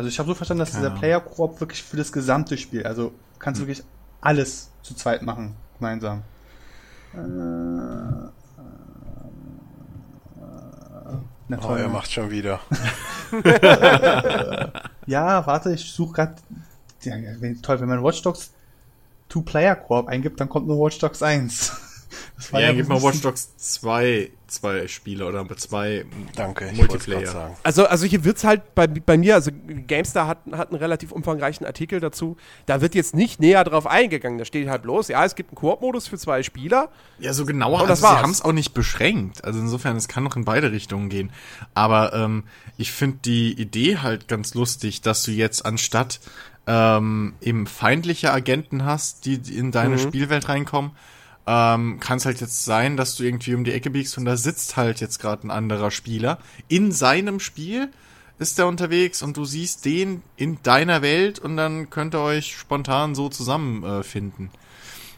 Also ich habe so verstanden, dass dieser Player Koop wirklich für das gesamte Spiel, also kannst du wirklich alles zu zweit machen, gemeinsam. Äh, na Oh, toll. er macht schon wieder. ja, warte, ich suche gerade. Ja, toll, wenn man Watch Dogs Two Player Koop eingibt, dann kommt nur Watch Dogs 1. Das Ja, ein gib mal Watch Dogs 2, zwei Spiele oder zwei Danke, es Multiplayer. Also, also hier wird's halt bei, bei mir, also GameStar hat, hat einen relativ umfangreichen Artikel dazu. Da wird jetzt nicht näher drauf eingegangen. Da steht halt bloß, ja, es gibt einen Koop-Modus für zwei Spieler. Ja, so das also, sie haben es auch nicht beschränkt. Also insofern, es kann noch in beide Richtungen gehen. Aber ähm, ich finde die Idee halt ganz lustig, dass du jetzt anstatt ähm, eben feindliche Agenten hast, die in deine Spielwelt reinkommen, ähm, kann es halt jetzt sein, dass du irgendwie um die Ecke biegst und da sitzt halt jetzt gerade ein anderer Spieler. In seinem Spiel ist er unterwegs und du siehst den in deiner Welt und dann könnt ihr euch spontan so zusammenfinden. Äh, finden.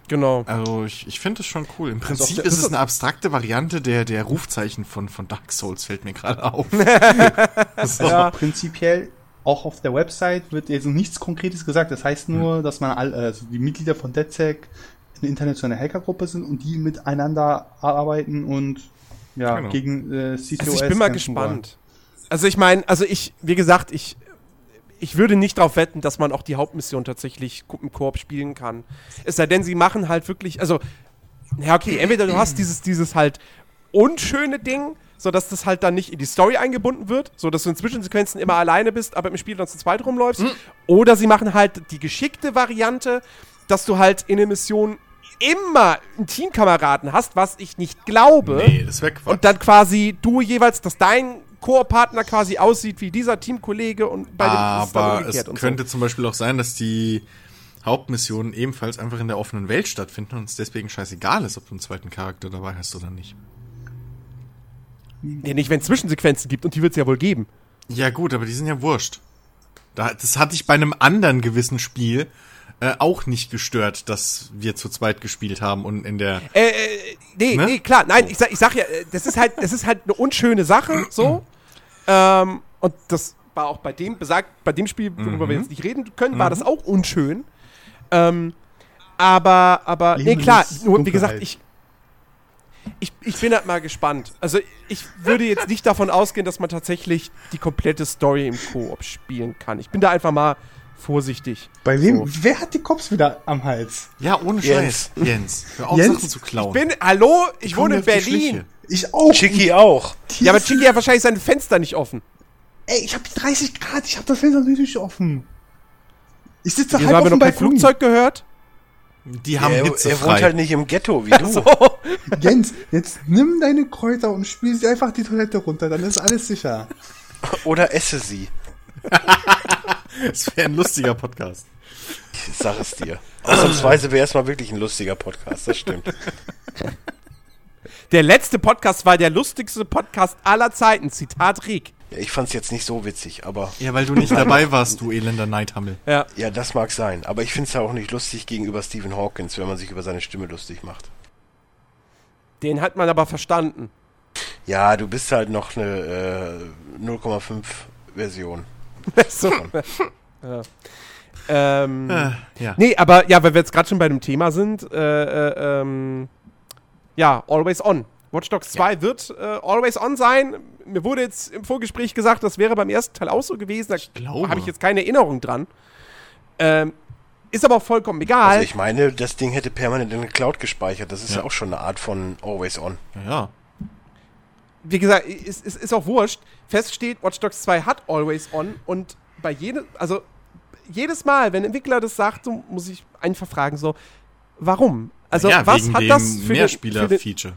Genau. Also ich, ich finde es schon cool. Im Also Prinzip der- ist es eine abstrakte Variante der, der Rufzeichen von, von Dark Souls, fällt mir gerade auf. so. Ja. Prinzipiell auch auf der Website wird jetzt nichts Konkretes gesagt. Das heißt nur, dass man all, also die Mitglieder von DedSec eine internationale Hackergruppe sind und die miteinander arbeiten und ja Genau. gegen äh, CCOS Also ich bin mal kämpfen wollen. gespannt. Also ich meine, also ich, wie gesagt, ich, ich würde nicht darauf wetten, dass man auch die Hauptmission tatsächlich im Koop spielen kann. Es sei denn, sie machen halt wirklich, also, ja okay, entweder du hast dieses, dieses halt unschöne Ding, so dass das halt dann nicht in die Story eingebunden wird, so dass du in Zwischensequenzen immer alleine bist, aber im Spiel dann zu zweit rumläufst. Oder sie machen halt die geschickte Variante, dass du halt in der Mission immer einen Teamkameraden hast, was ich nicht glaube. Nee, das wäre Quatsch. Und dann quasi du jeweils, dass dein Koop-Partner quasi aussieht wie dieser Teamkollege und bei dem ist dann Aber umgekehrt es könnte zum Beispiel auch sein, dass die Hauptmissionen ebenfalls einfach in der offenen Welt stattfinden und es deswegen scheißegal ist, ob du einen zweiten Charakter dabei hast oder nicht. so. Nee, nicht, wenn es Zwischensequenzen gibt und die wird es ja wohl geben. Ja gut, aber die sind ja wurscht. Da, das hatte ich bei einem anderen gewissen Spiel äh, auch nicht gestört, dass wir zu zweit gespielt haben und in der Äh, äh, nee, Ne? nee, klar, nein, ich sag, ich sag ja, äh, das ist halt, das ist halt eine unschöne Sache, so. ähm, und das war auch bei dem, besagt, bei dem Spiel, worüber wir jetzt nicht reden können, war das auch unschön. Ähm, aber, aber, nee, Leben klar, nur, wie gesagt, ich, ich, ich bin halt mal gespannt. Also, ich würde jetzt nicht davon ausgehen, dass man tatsächlich die komplette Story im Koop spielen kann. Ich bin da einfach mal vorsichtig. Bei wem? So. Wer hat die Cops wieder am Hals? Ja, ohne Jens. Scheiß. Jens, hör auf, Jens? Sachen zu klauen. Bin, hallo, ich wohne in Berlin. Ich auch. Chicky auch. Ja, aber Chiki hat wahrscheinlich seine Fenster nicht offen. Ey, ich habe 30 Grad, ich habe das Fenster natürlich offen. Ich sitze halb auf dem noch kein Balkon. Flugzeug gehört? Die haben er, Hitze er frei. wohnt halt nicht im Ghetto wie du. So. Jens, jetzt nimm deine Kräuter und spiel sie einfach die Toilette runter, dann ist alles sicher. Oder esse sie. Das wäre ein lustiger Podcast. Ich sag es dir. Ausnahmsweise wäre es mal wirklich ein lustiger Podcast, das stimmt. Der letzte Podcast war der lustigste Podcast aller Zeiten. Zitat Rick. Ja, ich fand's jetzt nicht so witzig, aber Ja, weil du nicht dabei warst, du elender Neidhammel. Ja. ja, das mag sein. Aber ich find's ja auch nicht lustig gegenüber Stephen Hawkins, wenn man sich über seine Stimme lustig macht. Den hat man aber verstanden. Ja, du bist halt noch eine äh, 0,5 Version. so. ja. Ähm, Äh, ja. Nee, aber ja, weil wir jetzt gerade schon bei dem Thema sind, äh, äh, ähm, ja, Always On. Watch Dogs 2 wird äh, Always On sein. Mir wurde jetzt im Vorgespräch gesagt, das wäre beim ersten Teil auch so gewesen. Da glaube. habe ich jetzt keine Erinnerung dran. Ähm, ist aber auch vollkommen egal. Also ich meine, das Ding hätte permanent in der Cloud gespeichert. Das ist ja, Ja. auch schon eine Art von Always On. Ja. Wie gesagt, es ist, ist auch wurscht. Fest steht, Watch Dogs 2 hat Always On und bei jedem, also jedes Mal, wenn ein Entwickler das sagt, so, muss ich einfach fragen, so, warum? Also, ja, was hat das für Mehrspieler-Feature.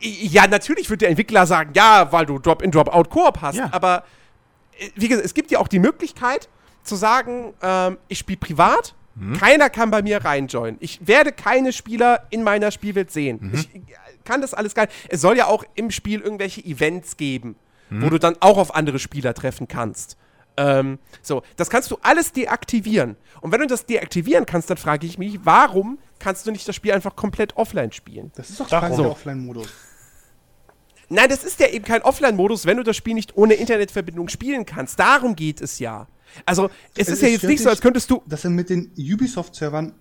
Ja, natürlich wird der Entwickler sagen, ja, weil du Drop-in, Drop-out-Koop hast, Ja. aber äh, wie gesagt, es gibt ja auch die Möglichkeit zu sagen, ähm, ich spiele privat, Mhm. keiner kann bei mir reinjoinen. Ich werde keine Spieler in meiner Spielwelt sehen. Mhm. Ich, kann das alles geil. Es soll ja auch im Spiel irgendwelche Events geben, wo du dann auch auf andere Spieler treffen kannst. Ähm, so, das kannst du alles deaktivieren. Und wenn du das deaktivieren kannst, dann frage ich mich, warum kannst du nicht das Spiel einfach komplett offline spielen? Das ist doch quasi der Offline-Modus. Nein, das ist ja eben kein Offline-Modus, wenn du das Spiel nicht ohne Internetverbindung spielen kannst. Darum geht es ja. Also, es, ist ja jetzt nicht so, als könntest du. Dass er mit den Ubisoft-Servern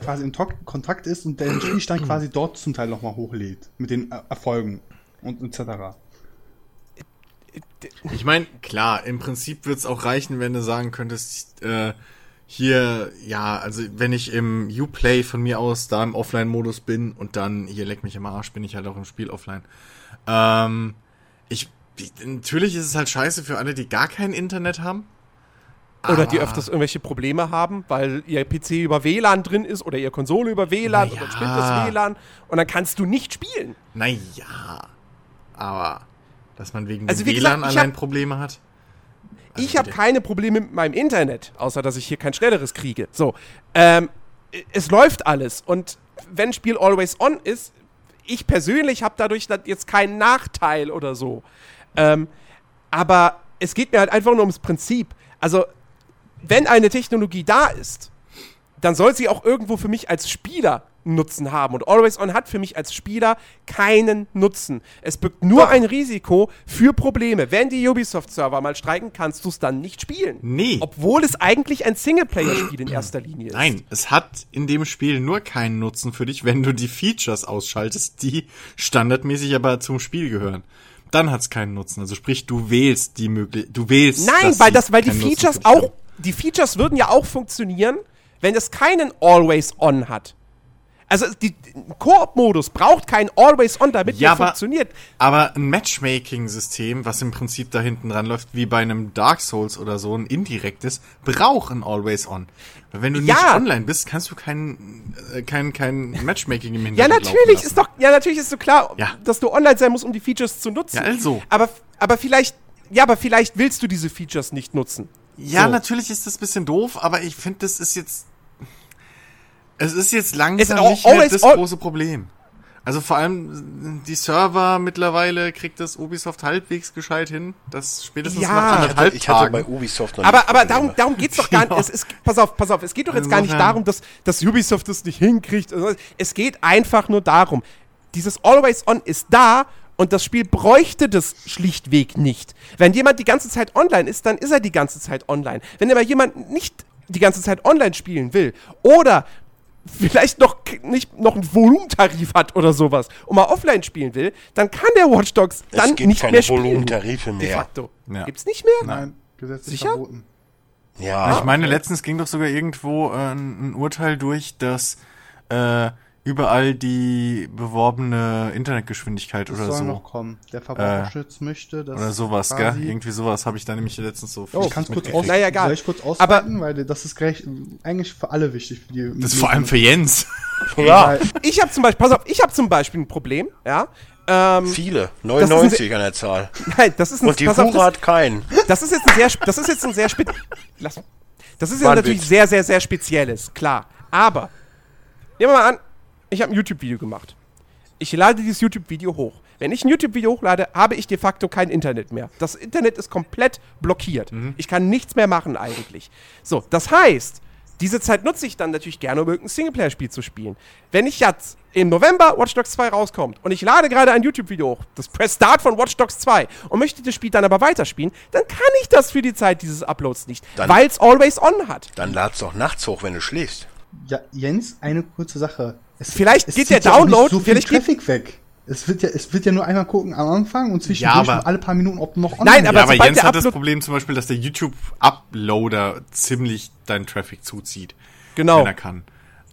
quasi in Tok- Kontakt ist und den Spielstand quasi dort zum Teil nochmal hochlädt. Mit den Erfolgen und etc. Ich meine, klar, im Prinzip wird's auch reichen, wenn du sagen könntest, äh, hier, ja, also wenn ich im Uplay von mir aus da im Offline-Modus bin und dann, hier leck mich im Arsch, bin ich halt auch im Spiel offline. Ähm, ich- natürlich ist es halt scheiße für alle, die gar kein Internet haben. Oder die öfters irgendwelche Probleme haben, weil ihr PC über WLAN drin ist oder ihr Konsole über WLAN Na und dann spinnt das WLAN und dann kannst du nicht spielen. Naja, aber dass man wegen Also gesagt, WLAN ich allein hab- Probleme hat. Also ich habe keine Probleme mit meinem Internet, außer dass ich hier kein schnelleres kriege. So, ähm, es läuft alles und wenn ein Spiel always on ist, ich persönlich habe dadurch jetzt keinen Nachteil oder so. Ähm, aber es geht mir halt einfach nur ums Prinzip. Also, wenn eine Technologie da ist, dann soll sie auch irgendwo für mich als Spieler Nutzen haben. Und Always On hat für mich als Spieler keinen Nutzen. Es birgt nur ein Risiko für Probleme. Wenn die Ubisoft-Server mal streiken, kannst du es dann nicht spielen. Nee. Obwohl es eigentlich ein Singleplayer-Spiel in erster Linie ist. Nein, es hat in dem Spiel nur keinen Nutzen für dich, wenn du die Features ausschaltest, die standardmäßig aber zum Spiel gehören. Dann hat's keinen Nutzen. Also sprich, du wählst die Möglichkeit, du wählst. Nein, weil das, weil die Features auch. Die Features würden ja auch funktionieren, wenn es keinen Always On hat. Also die Koop-Modus braucht keinen Always On, damit Ja, aber- funktioniert. Aber ein Matchmaking-System, was im Prinzip da hinten dran läuft, wie bei einem Dark Souls oder so, ein indirektes, braucht ein Always On. Weil wenn du nicht Ja. online bist, kannst du kein, äh, kein, kein Matchmaking im Ja, Hintergrund laufen natürlich ist doch, ja, natürlich ist so klar, Ja. dass du online sein musst, um die Features zu nutzen. Ja, also. Aber, aber vielleicht, ja, aber vielleicht willst du diese Features nicht nutzen. Ja, So. natürlich ist das ein bisschen doof, aber ich finde, das ist jetzt. Es ist jetzt langsam ist nicht mehr das all- große Problem. Also vor allem die Server mittlerweile kriegt das Ubisoft halbwegs gescheit hin. Das spätestens Ja. nach Ich hatte, anderthalb ich hatte bei. Ubisoft noch Aber, nicht aber darum, darum geht's doch gar nicht. Es, es, pass auf, pass auf, es geht doch jetzt gar nicht Insofern- darum, dass, dass Ubisoft das nicht hinkriegt. Es geht einfach nur darum, dieses Always On ist da und das Spiel bräuchte das schlichtweg nicht. Wenn jemand die ganze Zeit online ist, dann ist er die ganze Zeit online. Wenn aber jemand nicht die ganze Zeit online spielen will oder vielleicht noch nicht noch einen Volumentarif hat oder sowas und mal offline spielen will, dann kann der Watch Dogs Es dann gibt nicht keine mehr spielen. Volumentarife De mehr. facto. Ja. Gibt's nicht mehr? Nein, gesetzlich Sicher? verboten. Ja, Ich meine, letztens ging doch sogar irgendwo äh, ein, ein Urteil durch, dass äh, überall die beworbene Internetgeschwindigkeit Das oder soll so. noch kommen. Der Verbraucherschutz möchte, dass Oder sowas, gell? Irgendwie sowas habe ich da nämlich letztens so Oh, kannst kurz aus Naja, egal. Soll ich kurz Aber- ausweiten? Weil das ist gleich, eigentlich für alle wichtig. Für die Das ist vor allem für Jens. ja, Ich habe zum Beispiel, pass auf, ich habe zum Beispiel ein Problem, ja. Ähm, viele. ein 99 an der Zahl. nein, das ist ein, Und die Hure hat keinen. das, ist jetzt ein sehr, das ist jetzt ein sehr lass, Das ist ein natürlich Witz. sehr, sehr, sehr spezielles, klar. Aber nehmen wir mal an, ich habe ein YouTube-Video gemacht. Ich lade dieses YouTube-Video hoch. Wenn ich ein YouTube-Video hochlade, habe ich de facto kein Internet mehr. Das Internet ist komplett blockiert. Ich kann nichts mehr machen eigentlich. So, das heißt, diese Zeit nutze ich dann natürlich gerne, um irgendein Singleplayer-Spiel zu spielen. Wenn ich jetzt im November Watch Dogs 2 rauskommt und ich lade gerade ein YouTube-Video hoch, das Press Start von Watch Dogs 2 und möchte das Spiel dann aber weiterspielen, dann kann ich das für die Zeit dieses Uploads nicht, weil es Always On hat. Dann lad's doch nachts hoch, wenn du schläfst. Ja, Jens, eine kurze Sache. Es, Vielleicht geht zieht der ja Download- so viel vielleicht geht- Traffic weg. Es wird ja, es wird ja nur einmal gucken am Anfang und zwischendurch Ja, alle paar Minuten, ob noch online Nein, aber ja, aber Jens hat das Problem zum Beispiel, dass der YouTube-Uploader ziemlich deinen Traffic zuzieht. Genau. Wenn er kann.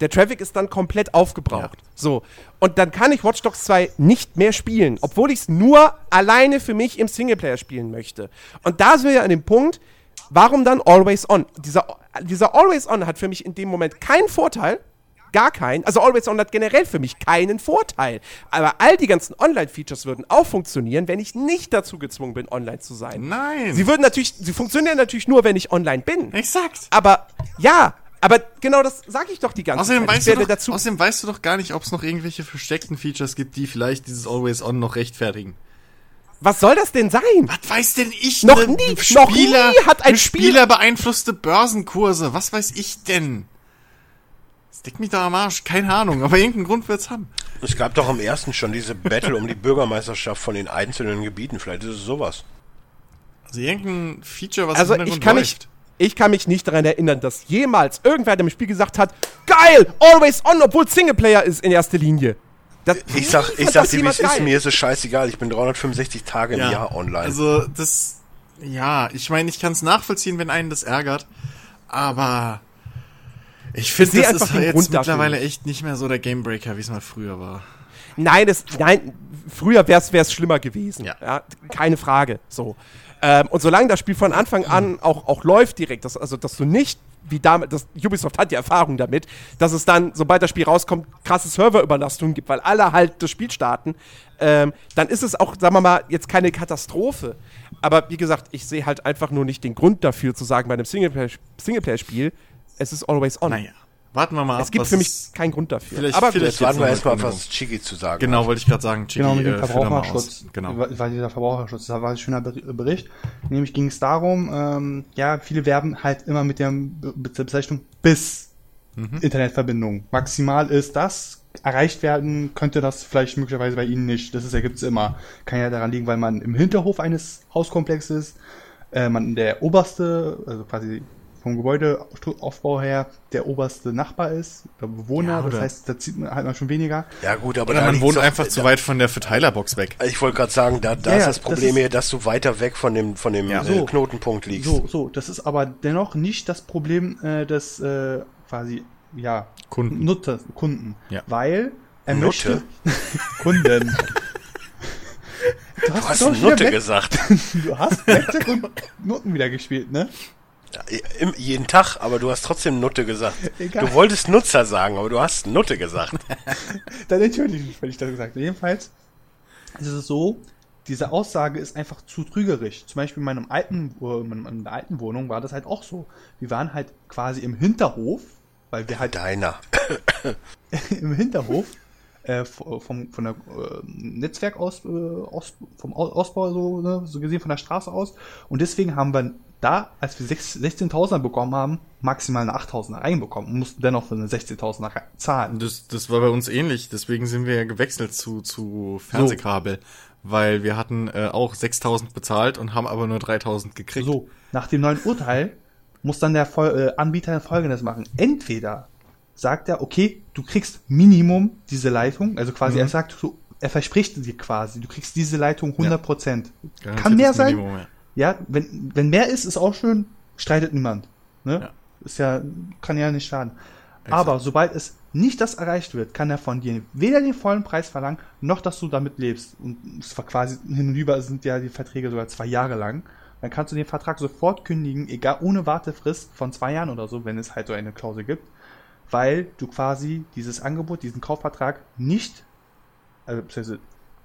Der Traffic ist dann komplett aufgebraucht. So. Und dann kann ich Watch Dogs 2 nicht mehr spielen, obwohl ich es nur alleine für mich im Singleplayer spielen möchte. Und da sind wir ja an dem Punkt, warum dann Always On? Dieser, dieser Always On hat für mich in dem Moment keinen Vorteil. Gar keinen. Also Always On hat generell für mich keinen Vorteil. Aber all die ganzen Online-Features würden auch funktionieren, wenn ich nicht dazu gezwungen bin, online zu sein. Nein. Sie würden natürlich, sie funktionieren natürlich nur, wenn ich online bin. Exakt. Aber ja, Aber genau das sage ich doch die ganze Außerdem Zeit. weißt, du doch, dazu außerdem weißt du doch gar nicht, ob es noch irgendwelche versteckten Features gibt, die vielleicht dieses Always On noch rechtfertigen. Was soll das denn sein? Was weiß denn ich? Noch ne? nie, Spieler, noch nie hat ein Spieler beeinflusste Börsenkurse. Was weiß ich denn? Das deckt mich da am Arsch. Keine Ahnung, aber irgendeinen Grund wird's haben. Es gab doch am ersten schon diese Battle um die Bürgermeisterschaft von den einzelnen Gebieten. Vielleicht ist es sowas. Also irgendein Feature, was Also im ich kann mich, läuft. ich kann mich nicht daran erinnern, dass jemals irgendwer im Spiel gesagt hat, geil, always on, obwohl Singleplayer ist in erster Linie. Das, Ich sag, ich sag dir, wie es ist. Mir ist es scheißegal. Ich bin 365 Tage im Jahr online. Also das, ja, ich meine, ich kann es nachvollziehen, wenn einen das ärgert, aber ich finde, das einfach ist jetzt Grund dafür mittlerweile nicht. echt nicht mehr so der Gamebreaker, wie es mal früher war. Nein, das, nein, früher wäre es schlimmer gewesen. Ja. keine Frage. So. Ähm, und solange das Spiel von Anfang an auch, auch läuft direkt, dass, also dass du nicht, wie damit, das, Ubisoft hat die Erfahrung damit, dass es dann, sobald das Spiel rauskommt, krasse Serverüberlastungen gibt, weil alle halt das Spiel starten, ähm, dann ist es auch, sagen wir mal, jetzt keine Katastrophe. Aber wie gesagt, ich sehe halt einfach nur nicht den Grund dafür zu sagen, bei einem Singleplayer- Singleplayer-Spiel, es ist always on. Naja, warten wir mal ab. es gibt für mich es- keinen Grund dafür. Vielleicht- Aber vielleicht- warten wir jetzt erstmal, was Chigi zu sagen Genau, hat. wollte ich gerade sagen. Chigi, Genau, mit dem äh, Verbraucherschutz. Genau. Weil dieser Verbraucherschutz, da war ein schöner Ber- Bericht. Nämlich ging es darum, ähm, ja, viele werben halt immer mit der, Bezeichnung bis Mhm. Internetverbindung. Maximal ist das. Erreicht werden könnte das vielleicht möglicherweise bei Ihnen nicht. Das ist ja gibt's immer. Kann ja daran liegen, weil man im Hinterhof eines Hauskomplexes, äh, man der oberste, also quasi vom Gebäudeaufbau her, der oberste Nachbar ist, der Bewohner. Ja, das heißt, da zieht man halt man schon weniger. Ja gut, aber Oder da man wohnt einfach zu weit von der Verteilerbox weg. Ich wollte gerade sagen, da, da Ja, ist das das Problem ist- hier, dass du weiter weg von dem, von dem Ja. äh, So. Knotenpunkt liegst. So, so, das ist aber dennoch nicht das Problem äh, des äh, quasi, ja, Kunden. Nutzer, Kunden. Ja. Weil er Nutte? möchte. Kunden. Du Du hast doch wieder Nutte gesagt. Du hast Blackjack und Noten wieder gespielt, ne? Jeden Tag, aber du hast trotzdem Nutte gesagt. Egal. Du wolltest Nutzer sagen, aber du hast Nutte gesagt. Dann entschuldige ich mich, wenn ich das gesagt habe. Jedenfalls ist es so, diese Aussage ist einfach zu trügerisch. Zum Beispiel in meinem alten, äh, in meiner alten Wohnung war das halt auch so. Wir waren halt quasi im Hinterhof, weil wir halt Deiner. im Hinterhof äh, vom, von der äh, Netzwerk aus, äh, aus vom Au- Ausbau so, ne, so gesehen von der Straße aus und deswegen haben wir da, als wir sechs- 16.000er bekommen haben, maximal eine 8.000er reinbekommen und mussten dennoch für eine 16.000er rei- zahlen. Das, das war bei uns ähnlich, deswegen sind wir ja gewechselt zu, zu Fernsehkabel, weil wir hatten äh, auch 6000 bezahlt und haben aber nur 3000 gekriegt. So, nach dem neuen Urteil muss dann der Fol äh, Anbieter folgendes machen. Entweder sagt er, okay, du kriegst Minimum diese Leitung, also quasi er sagt, er verspricht dir quasi, du kriegst diese Leitung 100%. Kann Garantiertes mehr sein, Minimum, ja. Ja, wenn, wenn mehr ist, ist auch schön, streitet niemand. Ne? Ja. Ist ja, kann ja nicht schaden. Aber sobald es nicht das erreicht wird, kann er von dir weder den vollen Preis verlangen, noch dass du damit lebst. Und es war quasi hin und über sind ja die Verträge sogar zwei Jahre lang. Dann kannst du den Vertrag sofort kündigen, egal ohne Wartefrist von zwei Jahren oder so, wenn es halt so eine Klausel gibt, weil du quasi dieses Angebot, diesen Kaufvertrag nicht, also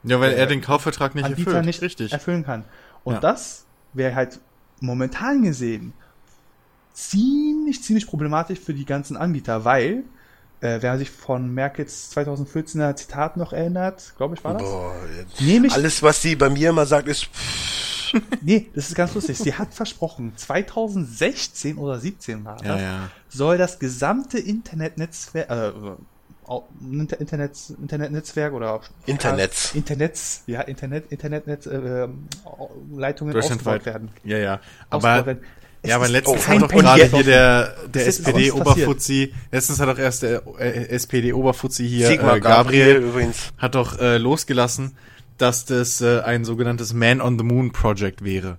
Ja, weil äh, er den Kaufvertrag nicht erfüllt. nicht Richtig. erfüllen kann. Und Ja. das wäre halt momentan gesehen ziemlich, ziemlich problematisch für die ganzen Anbieter, weil, äh, wer sich von Merkels 2014er Zitat noch erinnert, glaube ich, war das? Boah, jetzt- Nämlich, alles, was sie bei mir immer sagt, ist nee, das ist ganz lustig. Sie hat versprochen, 2016 oder 17 war das, Ja, ja. soll das gesamte Internetnetzwerk, äh, Internet, Internetnetzwerk oder Internets. Internets, ja, Internet, Internetnetz, äh, ähm, Leitungen ausgebaut werden. Ja, ja. Aber, werden. Es ja, aber letztens hat doch gerade hier der, der SPD-Oberfuzzi, letztens hat doch erst der äh, SPD-Oberfuzzi hier, Sigmar äh, Gabriel, Gabriel, übrigens. hat doch äh, losgelassen, dass das äh, ein sogenanntes Man on the Moon Project wäre.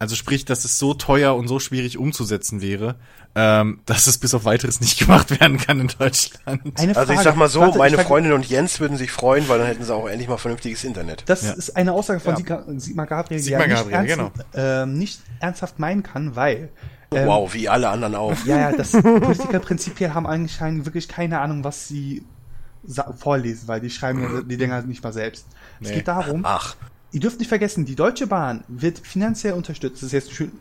Also sprich, dass es so teuer und so schwierig umzusetzen wäre, ähm, dass es bis auf weiteres nicht gemacht werden kann in Deutschland. Eine Also ich sag mal so, Warte, meine Freundin und Jens würden sich freuen, weil dann hätten sie auch endlich mal vernünftiges Internet. Das Ja. ist eine Aussage von Ja. Sigmar, Gabriel, Sigmar die er Gabriel, nicht, ernst, ähm, nicht ernsthaft meinen kann, weil ähm, wow, wie alle anderen auch. ja, ja, das Politiker prinzipiell haben anscheinend wirklich keine Ahnung, was sie vorlesen, weil die schreiben die Dinger nicht mal selbst. Es Nee. geht darum, Ach, ihr dürft nicht vergessen, die Deutsche Bahn wird finanziell unterstützt. Das ist jetzt ein schön,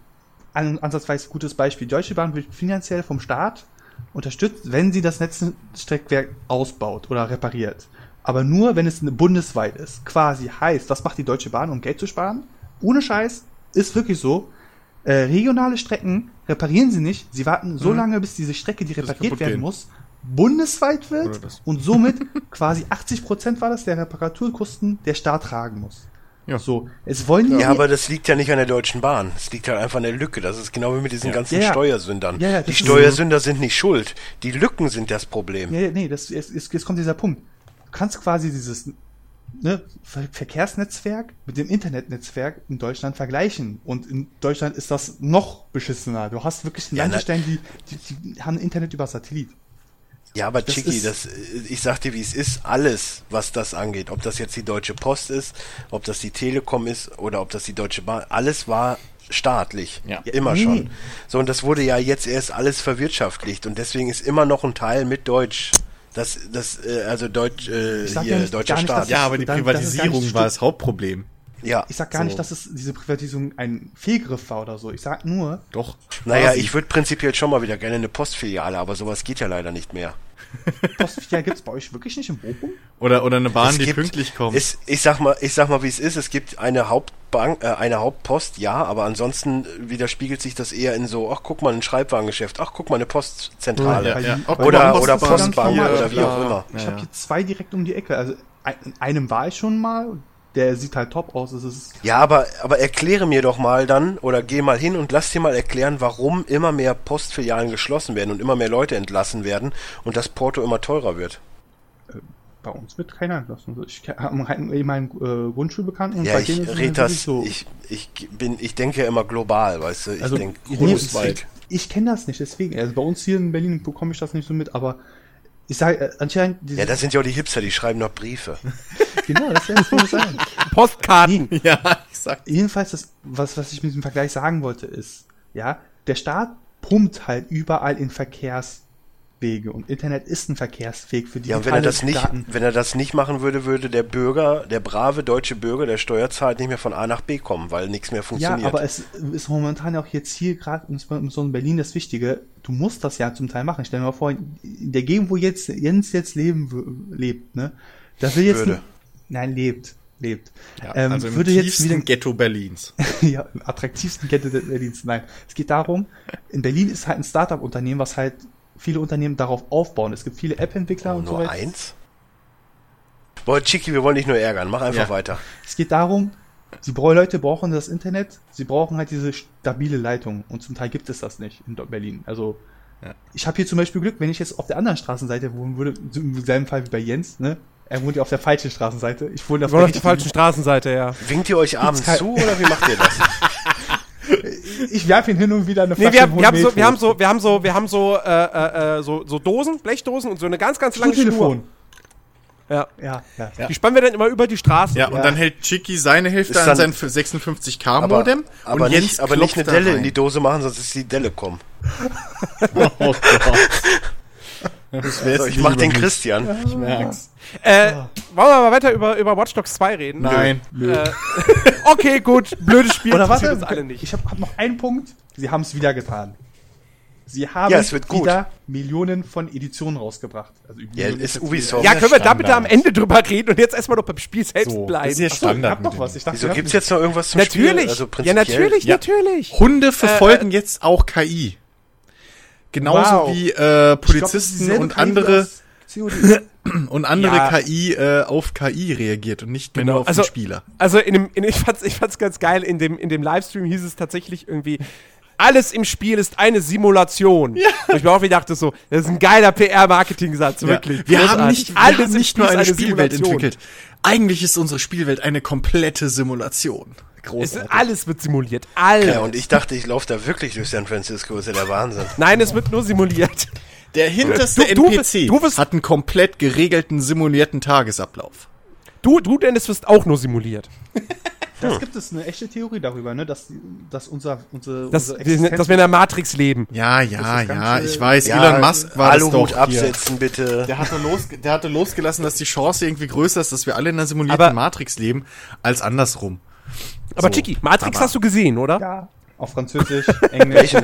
an, ansatzweise gutes Beispiel. Die Deutsche Bahn wird finanziell vom Staat unterstützt, wenn sie das Netzstreckwerk ausbaut oder repariert. Aber nur, wenn es bundesweit ist. Quasi heißt, was macht die Deutsche Bahn, um Geld zu sparen? Ohne Scheiß, ist wirklich so. Äh, regionale Strecken reparieren sie nicht. Sie warten so lange, bis diese Strecke, die repariert werden gehen. muss, bundesweit wird und somit quasi 80% war das der Reparaturkosten der Staat tragen muss. Ja. So, es wollen Ja, aber das liegt ja nicht an der Deutschen Bahn. Es liegt halt einfach an der Lücke. Das ist genau wie mit diesen Ja. ganzen Ja, ja. Steuersündern. Ja, ja, die Steuersünder sind nicht schuld. Die Lücken sind das Problem. Ja, ja, nee, das, jetzt, jetzt jetzt kommt dieser Punkt. Du kannst quasi dieses ne, Ver Verkehrsnetzwerk mit dem Internetnetzwerk in Deutschland vergleichen. Und in Deutschland ist das noch beschissener. Du hast wirklich Ja, Landestellen, die, die, die haben Internet über Satellit. Ja, aber Das Chicky, das, äh, ich sag dir, wie es ist, alles, was das angeht, ob das jetzt die Deutsche Post ist, ob das die Telekom ist oder ob das die Deutsche Bahn, alles war staatlich. Ja. Immer Nee, schon. So, und das wurde ja jetzt erst alles verwirtschaftlicht und deswegen ist immer noch ein Teil mit Deutsch. Das, das, äh, also Deutsch, äh, hier, ja nicht- deutscher nicht, Staat. Ja, aber die Privatisierung war das Hauptproblem. Ja. Ich sag gar So. nicht, dass es diese Privatisierung ein Fehlgriff war oder so. Ich sag nur, Doch. Naja, ich würde prinzipiell schon mal wieder gerne eine Postfiliale, aber sowas geht ja leider nicht mehr. Postfilialen gibt's bei euch wirklich nicht in Bochum? Oder, oder eine Bahn, Es die gibt- pünktlich kommt. Es, ich sag mal, ich sag mal, wie es ist. Es gibt eine Hauptbank, äh, eine Hauptpost, ja, aber ansonsten widerspiegelt sich das eher in so, ach guck mal, ein Schreibwarengeschäft, ach guck mal, eine Postzentrale. Ja, ja. Oder, oder Post- Postbank oder wie auch immer. Ich Ja, habe hier zwei direkt um die Ecke. Also in einem war ich schon mal. Der sieht halt top aus. Es ist Ja, aber, aber erkläre mir doch mal dann, oder geh mal hin und lass dir mal erklären, warum immer mehr Postfilialen geschlossen werden und immer mehr Leute entlassen werden und das Porto immer teurer wird. bei uns wird keiner entlassen. Ich habe halt meinen äh, Grundschulbekannten und Ja, ich denen ist es red halt das, so. ich, ich bin, ich denke ja immer global, weißt du, ich also denke nee, großweit. ich, ich kenne das nicht, deswegen. Also bei uns hier in Berlin bekomme ich das nicht so mit, aber ich sage äh, anscheinend Ja, das sind ja auch die Hipster, die schreiben noch Briefe. genau, das ist ja sein. Postkarten. ja, ich sag. Jedenfalls, das, was, was ich mit diesem Vergleich sagen wollte, ist, ja, der Staat pumpt halt überall in Verkehrswege und Internet ist ein Verkehrsweg für die Ja, und wenn er das nicht, wenn er das nicht machen würde, würde der Bürger, der brave deutsche Bürger, der Steuerzahler nicht mehr von A nach B kommen, weil nichts mehr Ja, funktioniert. aber es ist momentan auch jetzt hier gerade in so in Berlin das Wichtige. Du musst das ja zum Teil machen. Stell dir mal vor, in der Gegend, wo jetzt Jens jetzt leben lebt, ne, da will jetzt Würde. Ein- nein lebt lebt. Ja, ähm, also im würde jetzt wieder Ghetto Berlins. ja, im attraktivsten Kette Berlins. Nein, es geht darum, in Berlin ist halt ein Startup-Unternehmen, was halt viele Unternehmen darauf aufbauen. Es gibt viele App-Entwickler und so nur weiter. eins? Boah, Chiki, wir wollen dich nur ärgern. Mach einfach Ja. weiter. Es geht darum, die Leute brauchen das Internet, sie brauchen halt diese stabile Leitung und zum Teil gibt es das nicht in Berlin. Also Ja. ich habe hier zum Beispiel Glück, wenn ich jetzt auf der anderen Straßenseite wohnen würde, im selben Fall wie bei Jens, ne? Er wohnt ja auf der falschen Straßenseite. Ich wohne auf waren auf der falschen Straßenseite, ja. Winkt ihr euch abends zu oder wie macht ihr das? Ich werfe ihn hin und wieder eine Nee, Flasche wir, wir, haben so, wir haben so, wir haben so, wir haben so, äh, äh, so, so Dosen, Blechdosen und so eine ganz, ganz lange Schnur. Telefon. Ja. Ja, ja. Ja. Die spannen wir dann immer über die Straße. Ja, und Ja. dann hält Chicky seine Hälfte Ist an sein 56k Aber, Modem aber, und nicht, aber nicht eine Delle rein. in die Dose machen, sonst ist die Delle kommen. Oh Gott. So, ich nie mach den. Christian. Ich merk's. Äh, wollen wir mal weiter über, über Watch Dogs 2 reden? Nein. Äh, okay, gut. Blödes Spiel. Oder warte, uns alle nicht. ich habe hab noch einen Punkt. Sie haben es wieder getan. Sie haben Ja, es wird gut. wieder Millionen von Editionen rausgebracht. Also Ja, ist Ubisoft. ja, können wir da Standard. bitte am Ende drüber reden und jetzt erstmal noch beim Spiel selbst So, bleiben? das ist ja Ach so, ich Standard hab noch was. Ich dachte, Wieso gibt's jetzt noch irgendwas zum natürlich. Spiel? Also ja, prinzipiell. natürlich, Ja. natürlich. Hunde verfolgen jetzt auch KI. Genauso Wow. wie äh, glaub, Polizisten dieselbe und andere und andere Ja. KI äh, auf KI reagiert und nicht mehr Genau, nur auf also- den Spieler. Also in dem, in, ich fand's, ich fand's ganz geil, in dem, in dem Livestream hieß es tatsächlich irgendwie, alles im Spiel ist eine Simulation. Ja. Und ich mir auch wieder dachte so, das ist ein geiler PR-Marketing-Satz, wirklich. Wir haben Großartig. nicht, wir alles haben nicht nur ist eine Spielwelt Simulation. entwickelt. Eigentlich ist unsere Spielwelt eine komplette Simulation. Es, Großartig. alles wird simuliert. Alles. Ja, und ich dachte, ich laufe da wirklich durch San Francisco. Ist ja der Wahnsinn. Nein, es wird nur simuliert. Der hinterste Du- du NPC wirst- hat einen komplett geregelten, simulierten Tagesablauf. Du, du Dennis, wirst auch nur simuliert. Das gibt es eine echte Theorie darüber, ne, dass, dass unser, unsere, Dass, unsere wir, dass wir in der Matrix leben. Ja, ja, Das ja, schön- ich weiß, Ja, Elon Musk war das Aluhut doch hier. absetzen, bitte. Der hatte, los, der hatte losgelassen, dass die Chance irgendwie größer ist, dass wir alle in einer simulierten Aber- Matrix leben, als andersrum. Aber So, Chiki, Matrix aber- hast du gesehen, oder? Ja. Auf Französisch, Englisch.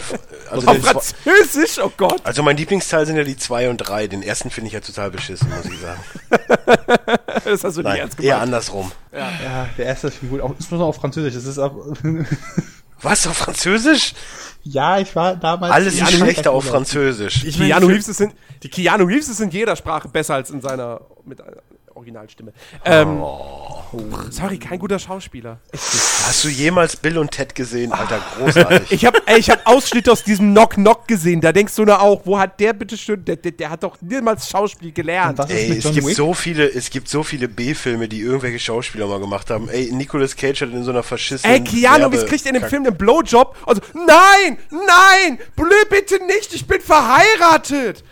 Also, Auf Französisch? Oh Gott. also mein Lieblingsteil sind ja die 2 und 3. Den ersten finde ich ja total beschissen, muss ich sagen. Das hast du nicht Nein, ernst eher gemeint. andersrum. Ja, der erste ist gut. Auch insbesondere auf Französisch. Das ist auch. Was, auf Französisch? ja, ich war damals. Alles Ja, ist schlechter auf. Französisch. Ich Keanu Reeves ist in, die Keanu Reeves ist in jeder Sprache besser als in seiner mit Originalstimme. Ähm, Sorry, kein guter Schauspieler. Hast du jemals Bill und Ted gesehen, Alter? Großartig. Ich habe ich hab Ausschnitte aus diesem Knock Knock gesehen. Da denkst du nur auch, wo hat der bitte schön, der, der, der hat doch niemals Schauspiel gelernt. Ey, es gibt Wick? so viele, es gibt so viele B-Filme, die irgendwelche Schauspieler mal gemacht haben. Ey, Nicolas Cage hat in so einer faschistischen Ey, Keanu Reeves kriegt in dem Film einen Blowjob. Also, nein, nein, blö, bitte nicht, ich bin verheiratet.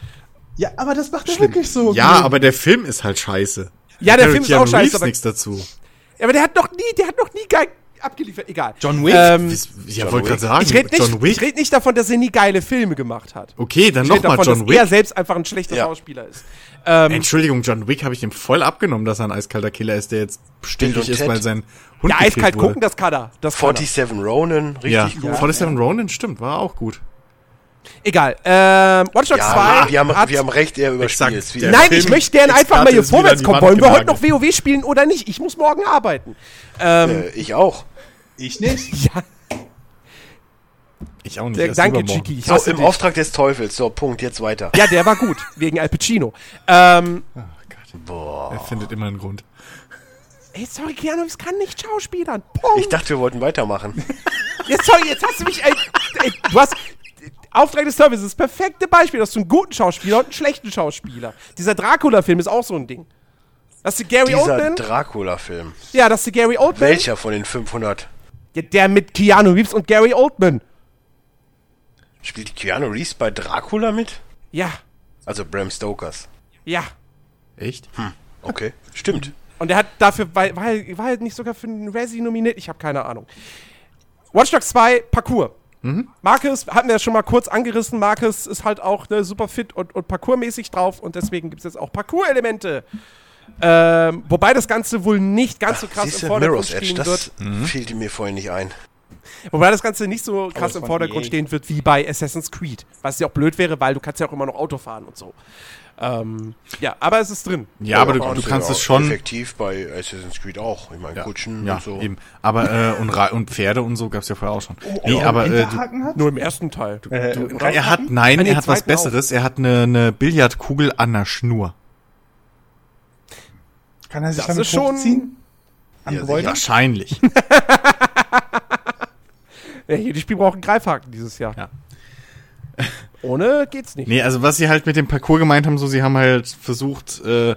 Ja, aber das macht er wirklich so. Ja, gut. aber der Film ist halt scheiße. Ja, der Film ist auch scheiße, aber, nichts dazu. ja, aber der hat noch nie, der hat noch nie geil abgeliefert. Egal. John Wick? Ähm, Ja, wollte gerade sagen, ich rede nicht, John Wick. ich red nicht davon, dass er nie geile Filme gemacht hat. okay, dann nochmal davon, John dass er Wick. selbst einfach ein schlechter Ja. Schauspieler ist. Ähm, Entschuldigung, John Wick habe ich ihm voll abgenommen, dass er ein eiskalter Killer ist, der jetzt stinkig ist, Ted. weil sein Hund ja, eiskalt wurde. gucken, das kann er. Das kann er. 47 Ronin, richtig Ja, gut. 47 Ronin, stimmt, war auch gut. Egal. Ähm, Watch Dogs Ja, 2 wir haben, hat wir haben recht, er Exakt. überspielt. Der Nein, Film- ich möchte gerne einfach mal hier vorwärts kommen. Wollen wir heute noch. WoW spielen oder nicht? Ich muss morgen arbeiten. Ähm, Äh, ich auch. ich nicht. ja, Ich auch nicht. der, erst danke. Chiki. Ich So, im dich. Auftrag des Teufels. So, Punkt, jetzt weiter. Ja, der war gut, wegen Al Pacino. Ähm, Er findet immer einen Grund. ey, sorry, Keanu Reeves kann nicht schauspielern. Punkt. Ich dachte, wir wollten weitermachen. Jetzt, sorry, jetzt hast du mich, ey, ey, du hast, Auftrag des Services, das perfekte Beispiel. Du hast einen guten Schauspieler und einen schlechten Schauspieler. Dieser Dracula-Film ist auch so ein Ding. Das ist Gary Dieser Oldman. Dracula-Film. Ja, das ist Gary Oldman. Welcher von den 500? Ja, der mit Keanu Reeves und Gary Oldman. Spielt Keanu Reeves bei Dracula mit? Ja, Also Bram Stokers. ja. Echt? Okay, stimmt. Und er hat dafür, war, war, er- war er nicht sogar für einen Razzie nominiert? Ich habe keine Ahnung. Watch Dogs 2, Parkour. Marcus, hatten wir ja schon mal kurz angerissen, Marcus ist halt auch ne, super fit und, und parkourmäßig drauf und deswegen gibt es jetzt auch Parkour-Elemente. Ähm, wobei das Ganze wohl nicht ganz so krass im Vordergrund Mirror's Edge, stehen das wird. fiel mir vorhin nicht ein. Wobei das Ganze nicht so krass im Vordergrund EA. stehen wird wie bei Assassin's Creed. Was ja auch blöd wäre, weil du kannst ja auch immer noch Auto fahren und so. Ähm, ja, aber es ist drin. Ja, aber du, Ja, du ist kannst ja es schon. Effektiv bei Assassin's Creed auch. Ich meine, Kutschen Ja, und so. eben. Aber, äh, und, und Pferde und so gab's ja vorher auch schon. nee, Ob er aber, äh, du? Nur im ersten Teil. Äh, du, Reifhaken? er hat, nein, Ah, er hat was zweiten auch. Besseres. Er hat eine, eine Billardkugel an der Schnur. Kann er sich Das damit schon- hochziehen? An Ja? Wahrscheinlich. Ja, jedes Spiel braucht einen Greifhaken dieses Jahr. Ja. Ohne geht's nicht. Nee, also was sie halt mit dem Parcours gemeint haben, so sie haben halt versucht, äh,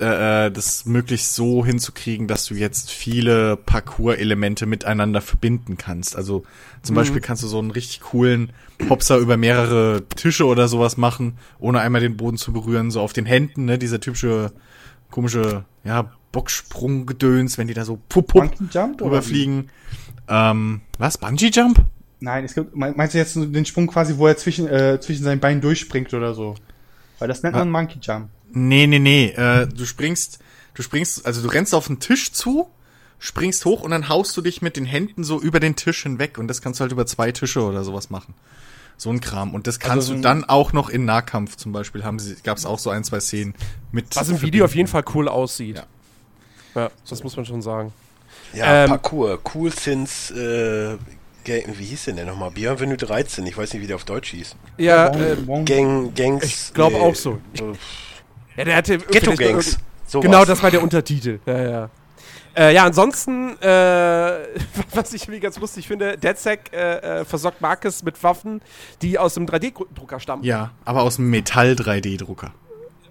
äh, das möglichst so hinzukriegen, dass du jetzt viele Parcours-Elemente miteinander verbinden kannst. Also zum Beispiel kannst du so einen richtig coolen Hopser über mehrere Tische oder sowas machen, ohne einmal den Boden zu berühren, so auf den Händen, ne, dieser typische komische, ja, Bocksprung-Gedöns, wenn die da so pup, pup Jump? rüberfliegen. Ähm, was? Bungee-Jump? wie? Nein, es gibt, mein- meinst du jetzt den Sprung quasi, wo er zwischen, äh, zwischen seinen Beinen durchspringt oder so? Weil das nennt man Monkey Jump. Nee, nee, nee. Äh, du springst, du springst, also du rennst auf den Tisch zu, springst hoch und dann haust du dich mit den Händen so über den Tisch hinweg und das kannst du halt über zwei Tische oder sowas machen. So ein Kram. Und das kannst so du dann auch noch in Nahkampf zum Beispiel haben sie, gab es auch so ein, zwei Szenen mit. Was im Video auf jeden Fall cool aussieht. Ja, das muss man schon sagen. Ja, Ähm, Parkour. Cool since, äh, Ga- wie hieß denn der nochmal? Bienvenue 13. Ich weiß nicht, wie der auf Deutsch hieß. Ja, äh, Gang, Gangs. Ich glaub auch so. Ich- äh, ja der hatte Ghetto Gangs. Sowas. Genau, das war der Untertitel. Ja, ja. Äh, ja, ansonsten, äh, was ich irgendwie ganz lustig finde, DedSec äh, äh, versorgt Marcus mit Waffen, die aus dem 3D-Drucker stammen. Ja, aber aus dem Metall 3D-Drucker.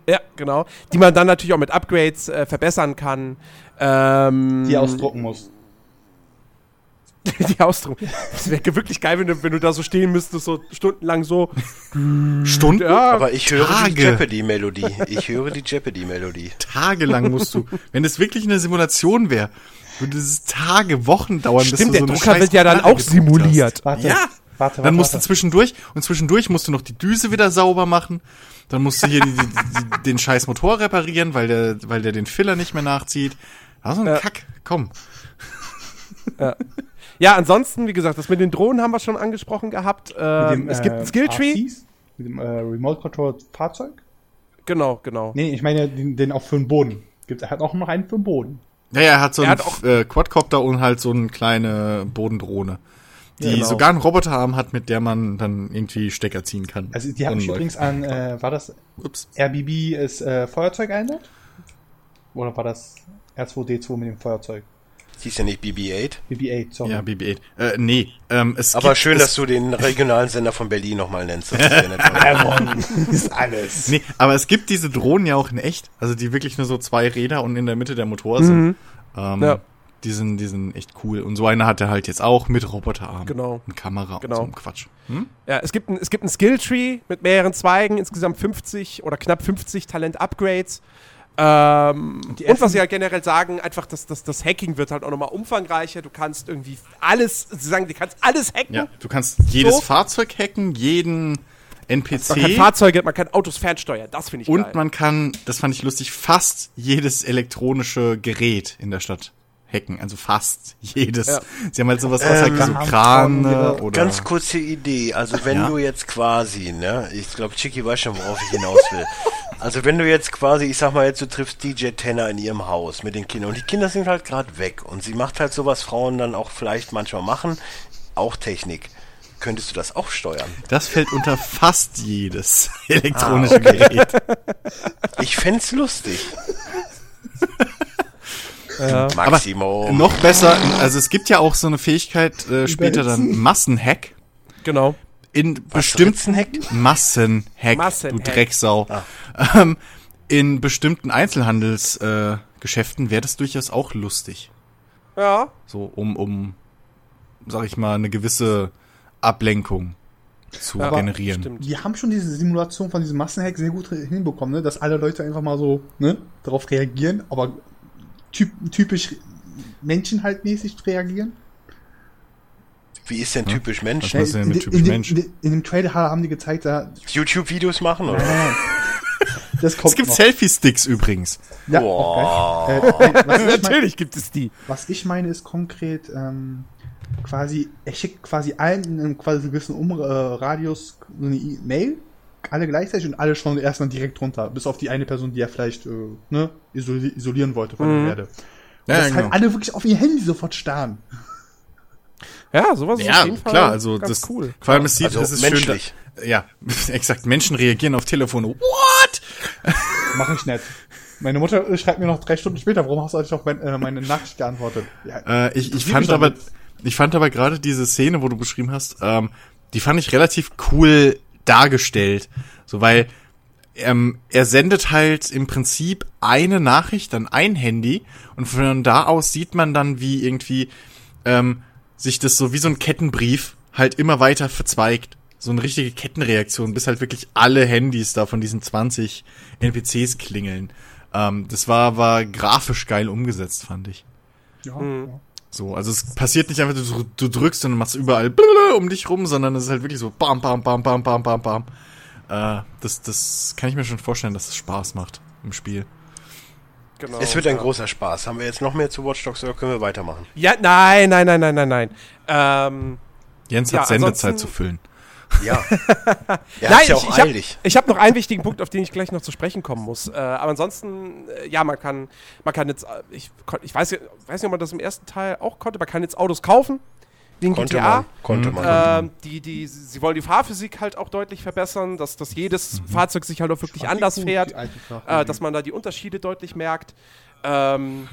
Ja, genau. Die man dann natürlich auch mit Upgrades äh, verbessern kann. Ähm, Die ausdrucken muss. die Ausdruck. Das wäre wirklich geil, wenn du, wenn du da so stehen müsstest, so stundenlang so. Stunden? Ja, Aber ich höre die Tage. Jeopardy-Melodie. Ich höre die Jeopardy-Melodie. Tagelang musst du, wenn es wirklich eine Simulation wäre, würde es Tage, Wochen dauern, bis stimmt, du der so eine Drucker wird ja dann auch simuliert. Warte, Ja. warte, warte. Dann musst du zwischendurch und zwischendurch musst du noch die Düse wieder sauber machen. Dann musst du hier die, die, die, den scheiß Motor reparieren, weil der, weil der den Filler nicht mehr nachzieht. Also ein Ja. Kack, komm. Ja, ansonsten, wie gesagt, das mit den Drohnen haben wir schon angesprochen gehabt. Ähm, es gibt ein Skilltree. RCs, mit dem äh, Remote Control Fahrzeug? Genau, genau. Nee, ich meine den, den auch für den Boden. Gibt, er hat auch noch einen für den Boden. Ja, ja, er hat so Er einen hat auch- äh, Quadcopter und halt so eine kleine Bodendrohne. Die Ja, genau. sogar einen Roboterarm hat, mit der man dann irgendwie Stecker ziehen kann. Also die haben übrigens an, äh, war das Ups. RBB ist äh, Feuerzeug erinnert? Oder war das R2D2 mit dem Feuerzeug? Hieß ja nicht BB-8. BB-8, sorry. Ja, BB-8. Äh, nee, ähm, es Aber gibt, schön, es, dass du den regionalen Sender von Berlin nochmal nennst. Das ist ja nett. ist alles. Nee, aber es gibt diese Drohnen ja auch in echt. Also die wirklich nur so zwei Räder und in der Mitte der Motor sind. Ähm, Ja. Die sind, die sind echt cool. Und so eine hat er halt jetzt auch mit Roboterarm. Genau. Und Kamera Genau. und so einem Quatsch. Hm? Ja, es gibt ein, es gibt ein Skilltree mit mehreren Zweigen, insgesamt 50 oder knapp 50 Talent-Upgrades. Ähm, Die und was sie ja generell sagen, einfach, dass das, das Hacking wird halt auch nochmal umfangreicher. Du kannst irgendwie alles, sie sagen, du kannst alles hacken. Ja, du kannst jedes So. Fahrzeug hacken, jeden NPC. Man kann Fahrzeuge, man kann Autos fernsteuern. Das finde ich und geil. man kann, das fand ich lustig, fast jedes elektronische Gerät in der Stadt hacken. Also fast jedes. Ja. Sie haben halt sowas aus, halt so Krane oder. Ganz kurze Idee. Also wenn Ja. du jetzt quasi, ne, ich glaube, Chicky weiß schon, worauf ich hinaus will. Also wenn du jetzt quasi, ich sag mal jetzt, du triffst DJ Tenner in ihrem Haus mit den Kindern und die Kinder sind halt gerade weg und sie macht halt so, was Frauen dann auch vielleicht manchmal machen, auch Technik. Könntest du das auch steuern? Das fällt unter fast jedes elektronische Ah, okay. Gerät. Ich fänd's lustig. Ja. Maximo. Noch besser, also es gibt ja auch so eine Fähigkeit äh, später dann Massenhack. Genau. In bestimmten Ritzenhack? Massenhack, Massenhack. du Drecksau. Ah. Ähm, in bestimmten Einzelhandelsgeschäften äh, Geschäften wäre das durchaus auch lustig. Ja. So, um, um, sag ich mal, eine gewisse Ablenkung zu Aber generieren. Stimmt. Die haben schon diese Simulation von diesem Massenhack sehr gut hinbekommen, ne? dass alle Leute einfach mal so ne, darauf reagieren, aber typ, typisch Menschen halt mäßig reagieren. Wie ist denn typisch Mensch? Was denn in, mit typisch in, Mensch? in, in dem Trailer haben die gezeigt, da YouTube-Videos machen, oder? das kommt Es gibt. Selfie-Sticks übrigens. Ja, geil. Äh, nein, was, ich mein, Natürlich gibt es die. was ich meine ist konkret ähm, quasi, er schickt quasi allen in einem quasi gewissen um, äh, Radius so eine E- Mail, alle gleichzeitig und alle schauen erstmal direkt runter, bis auf die eine Person, die er vielleicht äh, ne, isoli isolieren wollte von Mhm. der Erde. Und Ja, dass ja, halt genau. alle wirklich auf ihr Handy sofort starren. Ja, sowas ist Ja, auf jeden Fall klar, also ganz das, cool. vor allem es sieht, Also es ist menschlich. schön, da, ja, exakt, Menschen reagieren auf Telefone. What? Mach ich nicht. Meine Mutter äh, schreibt mir noch drei Stunden später, warum hast du eigentlich auf mein, äh, meine Nachricht geantwortet? Ja, Äh, ich, ich fand aber, ich fand aber gerade diese Szene, wo du beschrieben hast, ähm, die fand ich relativ cool dargestellt. So, weil ähm, er sendet halt im Prinzip eine Nachricht an ein Handy und von da aus sieht man dann, wie irgendwie ähm, sich das so wie so ein Kettenbrief halt immer weiter verzweigt. So eine richtige Kettenreaktion, bis halt wirklich alle Handys da von diesen 20 NPCs klingeln. Ähm, das war, war grafisch geil umgesetzt, fand ich. ja, Mhm. Ja. So, also es passiert nicht einfach, du, du drückst und machst überall um dich rum, sondern es ist halt wirklich so bam, bam, bam, bam, bam, bam, bam. Äh, das, das kann ich mir schon vorstellen, dass es Spaß macht im Spiel. Genau, Es wird ein ja. großer Spaß. Haben wir jetzt noch mehr zu Watch Dogs oder können wir weitermachen? Ja, nein, nein, nein, nein, nein, nein. Ähm, Jens Ja, hat Sendezeit ansonsten- zu füllen. Ja. Er Nein, ja ich, auch ich habe hab noch einen wichtigen Punkt, auf den ich gleich noch zu sprechen kommen muss. Äh, aber ansonsten, äh, ja, man kann, man kann jetzt, äh, ich, ich weiß, weiß nicht, ob man das im ersten Teil auch konnte, man kann jetzt Autos kaufen, in Konnte GTA. man. Konnte man. Ähm, die, die, sie wollen die Fahrphysik halt auch deutlich verbessern, dass, dass jedes Mhm. Fahrzeug sich halt auch wirklich anders gut, fährt, äh, dass man da die Unterschiede deutlich merkt. Ähm,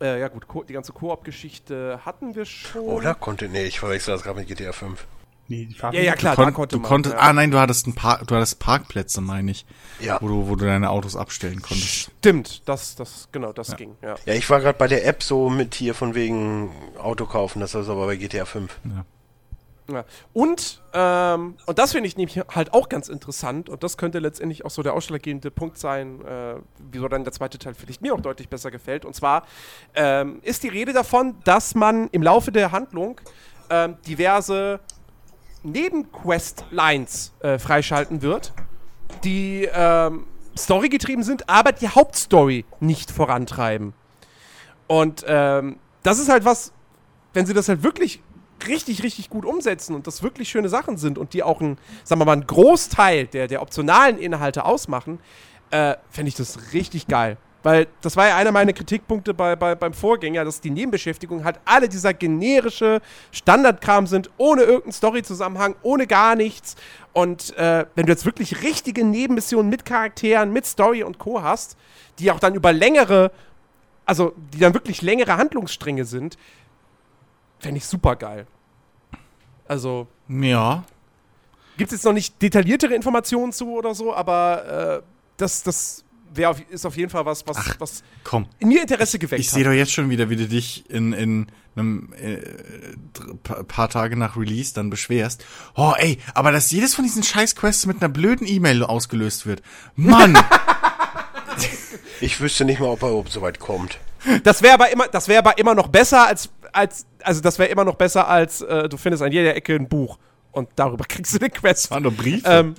äh, ja gut, die ganze Koop-Geschichte hatten wir schon. Oder? Konnte. Nee, ich verwechsel das gerade mit GTA 5. nee, die Fahrt Ja, ja, klar, Kon da konnte du man. konntest, ja. ah nein, du hattest ein Park, du hattest Parkplätze, meine ich, Ja. wo du, wo du deine Autos abstellen konntest. Stimmt, das, das, genau, das ging, ja. Ja, ich war gerade bei der App so mit hier von wegen Auto kaufen. Das ist aber bei GTA 5. Ja. Ja. Und, ähm, und das finde ich nämlich halt auch ganz interessant und das könnte letztendlich auch so der ausschlaggebende Punkt sein, äh, wieso dann der zweite Teil vielleicht mir auch deutlich besser gefällt. Und zwar ähm, ist die Rede davon, dass man im Laufe der Handlung ähm, diverse Nebenquest-Lines äh, freischalten wird, die ähm, storygetrieben sind, aber die Hauptstory nicht vorantreiben. Und ähm, das ist halt was, wenn sie das halt wirklich richtig, richtig gut umsetzen und das wirklich schöne Sachen sind und die auch ein, sagen wir mal, einen Großteil der, der optionalen Inhalte ausmachen, äh, fände ich das richtig geil. Weil das war ja einer meiner Kritikpunkte bei, bei, beim Vorgänger, dass die Nebenbeschäftigungen halt alle dieser generische Standardkram sind, ohne irgendeinen Story-Zusammenhang, ohne gar nichts. Und äh, wenn du jetzt wirklich richtige Nebenmissionen mit Charakteren, mit Story und Co. hast, die auch dann über längere, also die dann wirklich längere Handlungsstränge sind, fände ich super geil. Also, Ja. gibt es jetzt noch nicht detailliertere Informationen zu oder so, aber äh, das, das wär auf, ist auf jeden Fall was, was, was Komm. in mir Interesse geweckt Ich sehe hat. doch jetzt schon wieder, wie du dich in, in einem äh, paar Tage nach Release dann beschwerst. Oh, ey, aber dass jedes von diesen Scheiß-Quests mit einer blöden E-Mail ausgelöst wird. Mann! Ich wüsste nicht mal, ob er überhaupt so weit kommt. Das wäre aber immer, das wäre aber immer noch besser als, als also das wäre immer noch besser als äh, du findest an jeder Ecke ein Buch und darüber kriegst du eine Quest. waren doch Briefe. Ähm,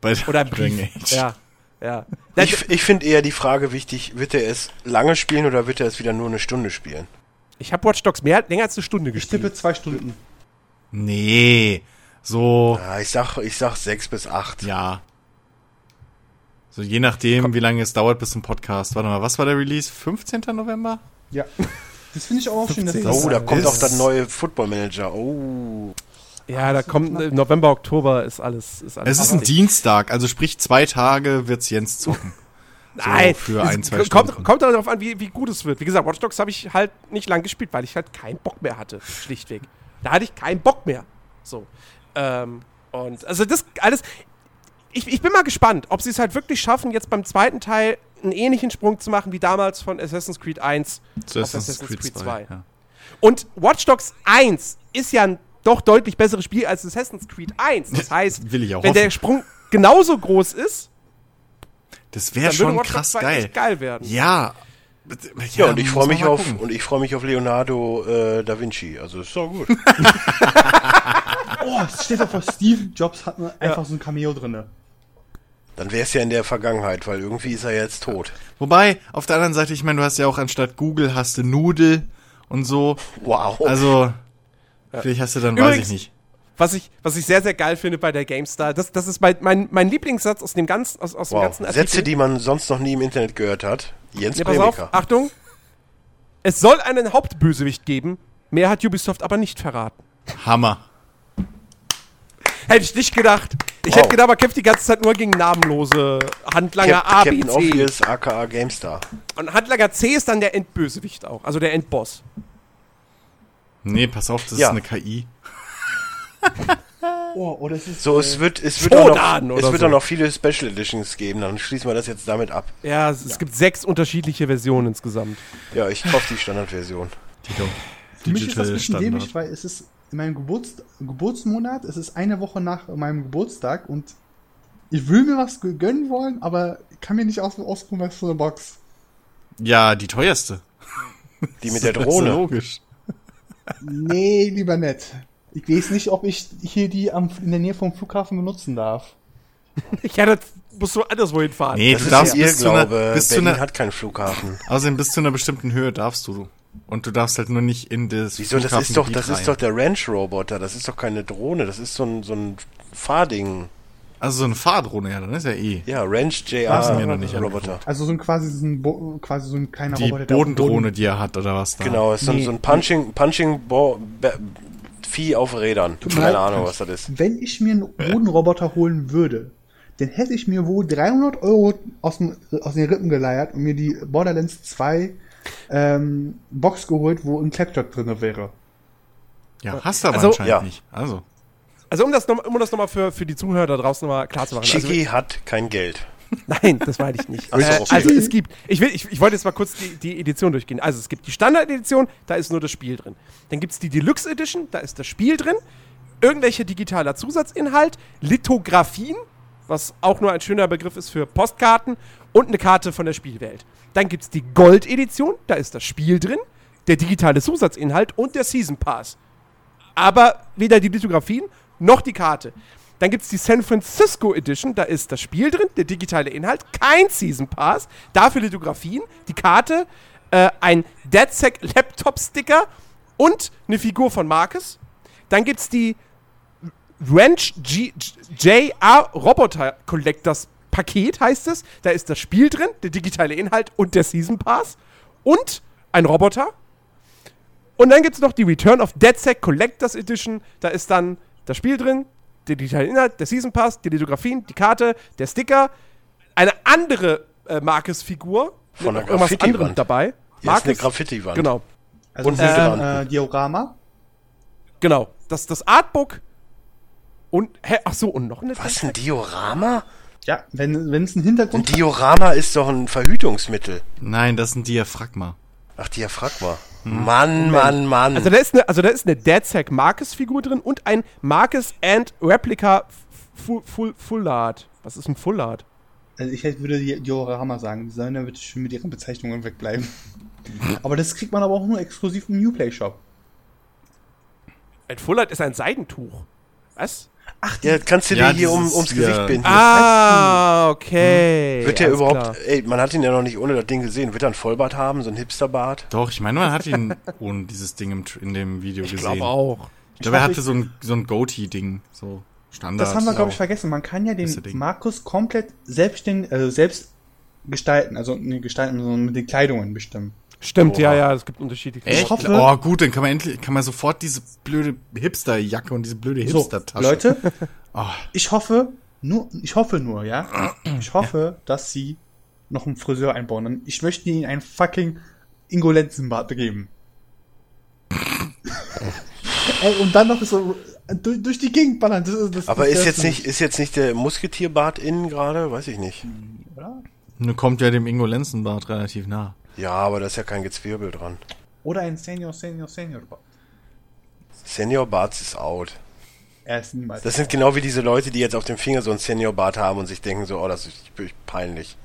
bei oder ein Brief. Ja, ja. Ich, ich finde eher die Frage wichtig, wird er es lange spielen oder wird er es wieder nur eine Stunde spielen? Ich habe Watch Dogs mehr länger als eine Stunde Ich gespielt. tippe zwei Stunden. Nee. So, Ja, ich sag, ich sag sechs bis acht. ja. So je nachdem, wie lange es dauert bis zum Podcast. Warte mal, was war der Release? 15. November? Ja. Das finde ich auch schön, dass 15. das Oh, da kommt auch der neue Football Manager. Oh. Ja, da kommt äh, November, Oktober ist alles ist alles. Es ist ein richtig. Dienstag, also sprich zwei Tage wird's Jens zocken. So Nein, für ein, zwei kommt, Stunden. kommt darauf an, wie, wie gut es wird. Wie gesagt, Watch Dogs habe ich halt nicht lang gespielt, weil ich halt keinen Bock mehr hatte, schlichtweg. Da hatte ich keinen Bock mehr. So. Ähm, und also das alles. Ich, ich bin mal gespannt, ob sie es halt wirklich schaffen, jetzt beim zweiten Teil einen ähnlichen Sprung zu machen wie damals von Assassin's Creed 1 Zu auf Assassin's Creed 2. ja. Und Watch Dogs 1 ist ja ein doch deutlich besseres Spiel als Assassin's Creed 1. Das heißt, Will ich auch wenn der hoffen. Sprung genauso groß ist, Das wäre schon krass 2 geil. echt geil werden. Ja. Ja, und ich freue man mich auf gucken. und ich freue mich auf Leonardo äh, da Vinci. Also ist doch gut. Oh, steht vor, Steve Jobs hat nur einfach so ein Cameo drinne. Dann wäre es ja in der Vergangenheit, weil irgendwie ist er jetzt tot. Wobei, auf der anderen Seite, ich meine, du hast ja auch anstatt Google hast du Nudel und so. Wow. Also, vielleicht hast du dann, weiß Übrigens- ich nicht. Was ich, was ich sehr, sehr geil finde bei der GameStar, das, das ist bei, mein, mein Lieblingssatz aus dem ganzen, aus, aus dem wow. ganzen Artikel. Sätze, die man sonst noch nie im Internet gehört hat. Jens Ja, pass auf. Achtung. Es soll einen Hauptbösewicht geben, mehr hat Ubisoft aber nicht verraten. Hammer. Hätte ich nicht gedacht. Ich Wow. hätte gedacht, man kämpft die ganze Zeit nur gegen namenlose Handlanger Cap A, B, Captain C. Obvious, aka GameStar. Und Handlanger C ist dann der Endbösewicht auch, also der Endboss. Nee, pass auf, das Ja. ist eine KI. Oh, oder es ist. So, äh, es wird, es wird, auch noch, es wird so. auch noch viele Special Editions geben. Dann schließen wir das jetzt damit ab. Ja, es, es gibt sechs unterschiedliche Versionen insgesamt. Ja, ich kaufe die Standardversion. Für mich ist das ein bisschen Standard. dämlich, weil es ist in meinem Geburts Geburtsmonat, es ist eine Woche nach meinem Geburtstag und ich will mir was gönnen wollen, aber ich kann mir nicht aus ausruhen, was für eine Box. Ja, die teuerste. Die mit der Das ist Drohne. logisch. Nee, lieber nett. Ich weiß nicht, ob ich hier die am, in der Nähe vom Flughafen benutzen darf. Ja, das musst du anderswo hinfahren. Nee, Das du ist darfst ja bis zu, einer, bis zu Berlin einer, hat keinen Flughafen. außerdem bis zu einer bestimmten Höhe darfst du. Und du darfst halt nur nicht in das Wieso? Das ist doch, das ist rein. doch der Ranch-Roboter. Das ist doch keine Drohne. Das ist so ein, so ein Fahrding. Also so eine Fahrdrohne, ja, dann ist ja eh. Ja, Ranch Hast du mir noch JR nicht Roboter. Also so ein quasi so ein, Bo quasi so ein kleiner Die Roboter, dem Bodendrohne, Boden- die er hat, oder was da. Genau, ist so, ein- Nee. so ein Punching, Punching Bo Vieh auf Rädern. mir Keine. Ahnung, was das ist. Wenn ich mir einen Bodenroboter holen würde, dann hätte ich mir wohl 300 Euro aus, dem, aus den Rippen geleiert und mir die Borderlands 2 ähm, Box geholt, wo ein Claptrap drin wäre. Ja, hast du aber Also- anscheinend Ja. nicht. Also. Also um das nochmal um das noch mal für, für die Zuhörer da draußen nochmal klar zu machen. Also, Chiki hat kein Geld. Nein, das meine ich nicht. Ach so, okay. Also es gibt, ich, will, ich, ich wollte jetzt mal kurz die, die Edition durchgehen. Also es gibt die Standard-Edition, da ist nur das Spiel drin. Dann gibt es die Deluxe Edition, da ist das Spiel drin. Irgendwelche digitaler Zusatzinhalt, Lithografien, was auch nur ein schöner Begriff ist für Postkarten und eine Karte von der Spielwelt. Dann gibt es die Gold-Edition, da ist das Spiel drin, der digitale Zusatzinhalt und der Season Pass. Aber weder die Lithografien noch die Karte. Dann gibt es die San Francisco Edition, da ist das Spiel drin, der digitale Inhalt, kein Season Pass, dafür Lithografien, die Karte, äh, ein DeadSec Laptop Sticker und eine Figur von Marcus. Dann gibt es die Wrench G JR Roboter Collectors Paket, heißt es. Da ist das Spiel drin, der digitale Inhalt und der Season Pass. Und ein Roboter. Und dann gibt es noch die Return of DeadSec Collectors Edition. Da ist dann das Spiel drin, der digitale Inhalt, der Season Pass, die Lithografien, die Karte, der Sticker, eine andere äh, Marcus-Figur. Von mit der irgendwas anderem dabei. Ist eine Graffiti-Wand. Genau, Also Und ein äh, Diorama. genau. Das, das Artbook und, hä, ach so, und noch eine Was, ein Diorama? Ja, wenn wenn es Ein Hintergrund Diorama ist doch ein Verhütungsmittel. Nein, das ist ein Diaphragma. Ach, Diaphragma. Mann, Mann, Mann. Also da ist eine, also da ist eine DeadSec Marcus-Figur drin und ein Marcus and Replica Full, Full, Full Art. Was ist ein Full Art? Also ich hätte- würde die Diorama sagen. Die sollen da bitte schön mit ihren Bezeichnungen wegbleiben. aber das kriegt man aber auch nur exklusiv im Uplay Shop. Ein Full Art ist ein Seidentuch. Was? Ja, kannst du Ja, dir hier um, ums ja. Gesicht binden. Ah, okay. Wird der überhaupt, klar. ey, man hat ihn ja noch nicht ohne das Ding gesehen. Wird er ein Vollbart haben, so ein Hipsterbart? Doch, ich meine, man hat ihn ohne dieses Ding im, in dem Video Ich gesehen. glaube auch. Ich glaube, er hatte so ein, so ein Goatee-Ding. So Standard. Das haben wir, glaube ich, vergessen. Man kann ja den. Markus komplett selbstständig, also selbst gestalten, also ne, gestalten, so mit den Kleidungen bestimmen. Stimmt, Oha. ja, ja, es gibt unterschiedliche. Echt? hoffe- oh, gut, dann kann man endlich, kann man sofort diese blöde Hipster-Jacke und diese blöde So, Hipster-Tasche. Leute, Oh, ich hoffe, nur, ich hoffe nur, ja, ich hoffe, dass sie noch einen Friseur einbauen. Und ich möchte ihnen einen fucking Ingolenzenbart geben. Ey, und dann noch so durch, durch die Gegend ballern. Das, ist- das, Aber ist jetzt nicht, ist jetzt nicht der Musketierbart innen gerade? Weiß ich nicht. Oder? nun kommt ja dem Ingo Lenzenbart relativ nah. Ja, aber da ist ja kein Gezwirbel dran. Oder ein Senior, Senior, Senior Bart. Senior Barts ist out. Er ist niemals. Das sind genau wie diese Leute, die jetzt auf dem Finger so ein Senior Bart haben und sich denken so, oh, das ist wirklich peinlich.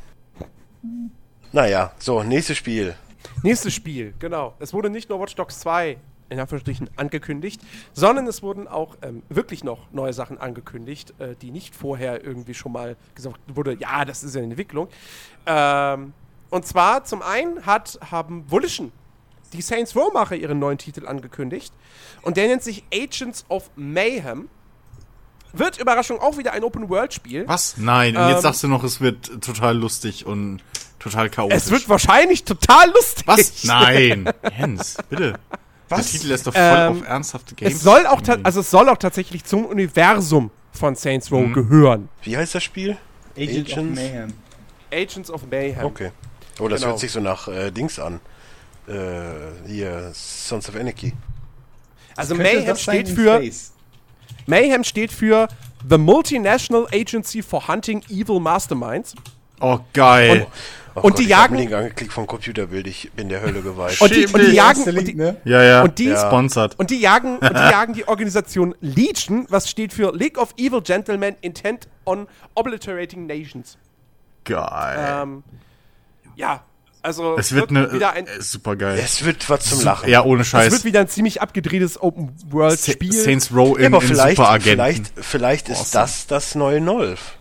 Naja, so, nächstes Spiel. Nächstes Spiel, genau. Es wurde nicht nur Watch Dogs 2 in Anführungsstrichen angekündigt, sondern es wurden auch ähm, wirklich noch neue Sachen angekündigt, äh, die nicht vorher irgendwie schon mal gesagt wurde, ja, das ist ja eine Entwicklung. Ähm, und zwar zum einen hat, haben Volition, die Saints Row-Macher, ihren neuen Titel angekündigt. Und der nennt sich Agents of Mayhem. Wird Überraschung auch wieder ein Open-World-Spiel. Was? Nein, und Ähm, jetzt sagst du noch, es wird total lustig und total chaotisch. Es wird wahrscheinlich total lustig. Was? Nein. Jens, bitte. Was? Der Titel ist doch voll Ähm, auf ernsthafte Games. Es soll auch, also es soll auch tatsächlich zum Universum von Saints Row Mhm. gehören. Wie heißt das Spiel? Agent of Agents? Mayhem. Agents of Mayhem. Okay. Oh, das Genau. hört sich so nach äh, Dings an. Äh, hier, Sons of Anarchy. Also Mayhem steht für Space? Mayhem steht für The Multinational Agency for Hunting Evil Masterminds. Oh, geil. Oh Und die ich hab jagen- Link angeklickt vom Computerbild, ich bin der Hölle geweiht. Und die, und die jagen und die, ne? ja, ja. und die- Ja. Sponsored. und die jagen und die jagen die Organisation Legion, was steht für League of Evil Gentlemen Intent on Obliterating Nations. Geil. Ähm, ja, also es wird eine wieder ein äh, super geil. Es wird was zum Lachen. Ja, ohne es wird Scheiß. wieder ein ziemlich abgedrehtes Open World Sa Spiel. Saints Row Ja, in, aber in vielleicht, Superagenten. vielleicht, vielleicht ist Awesome. das das neue Nolf.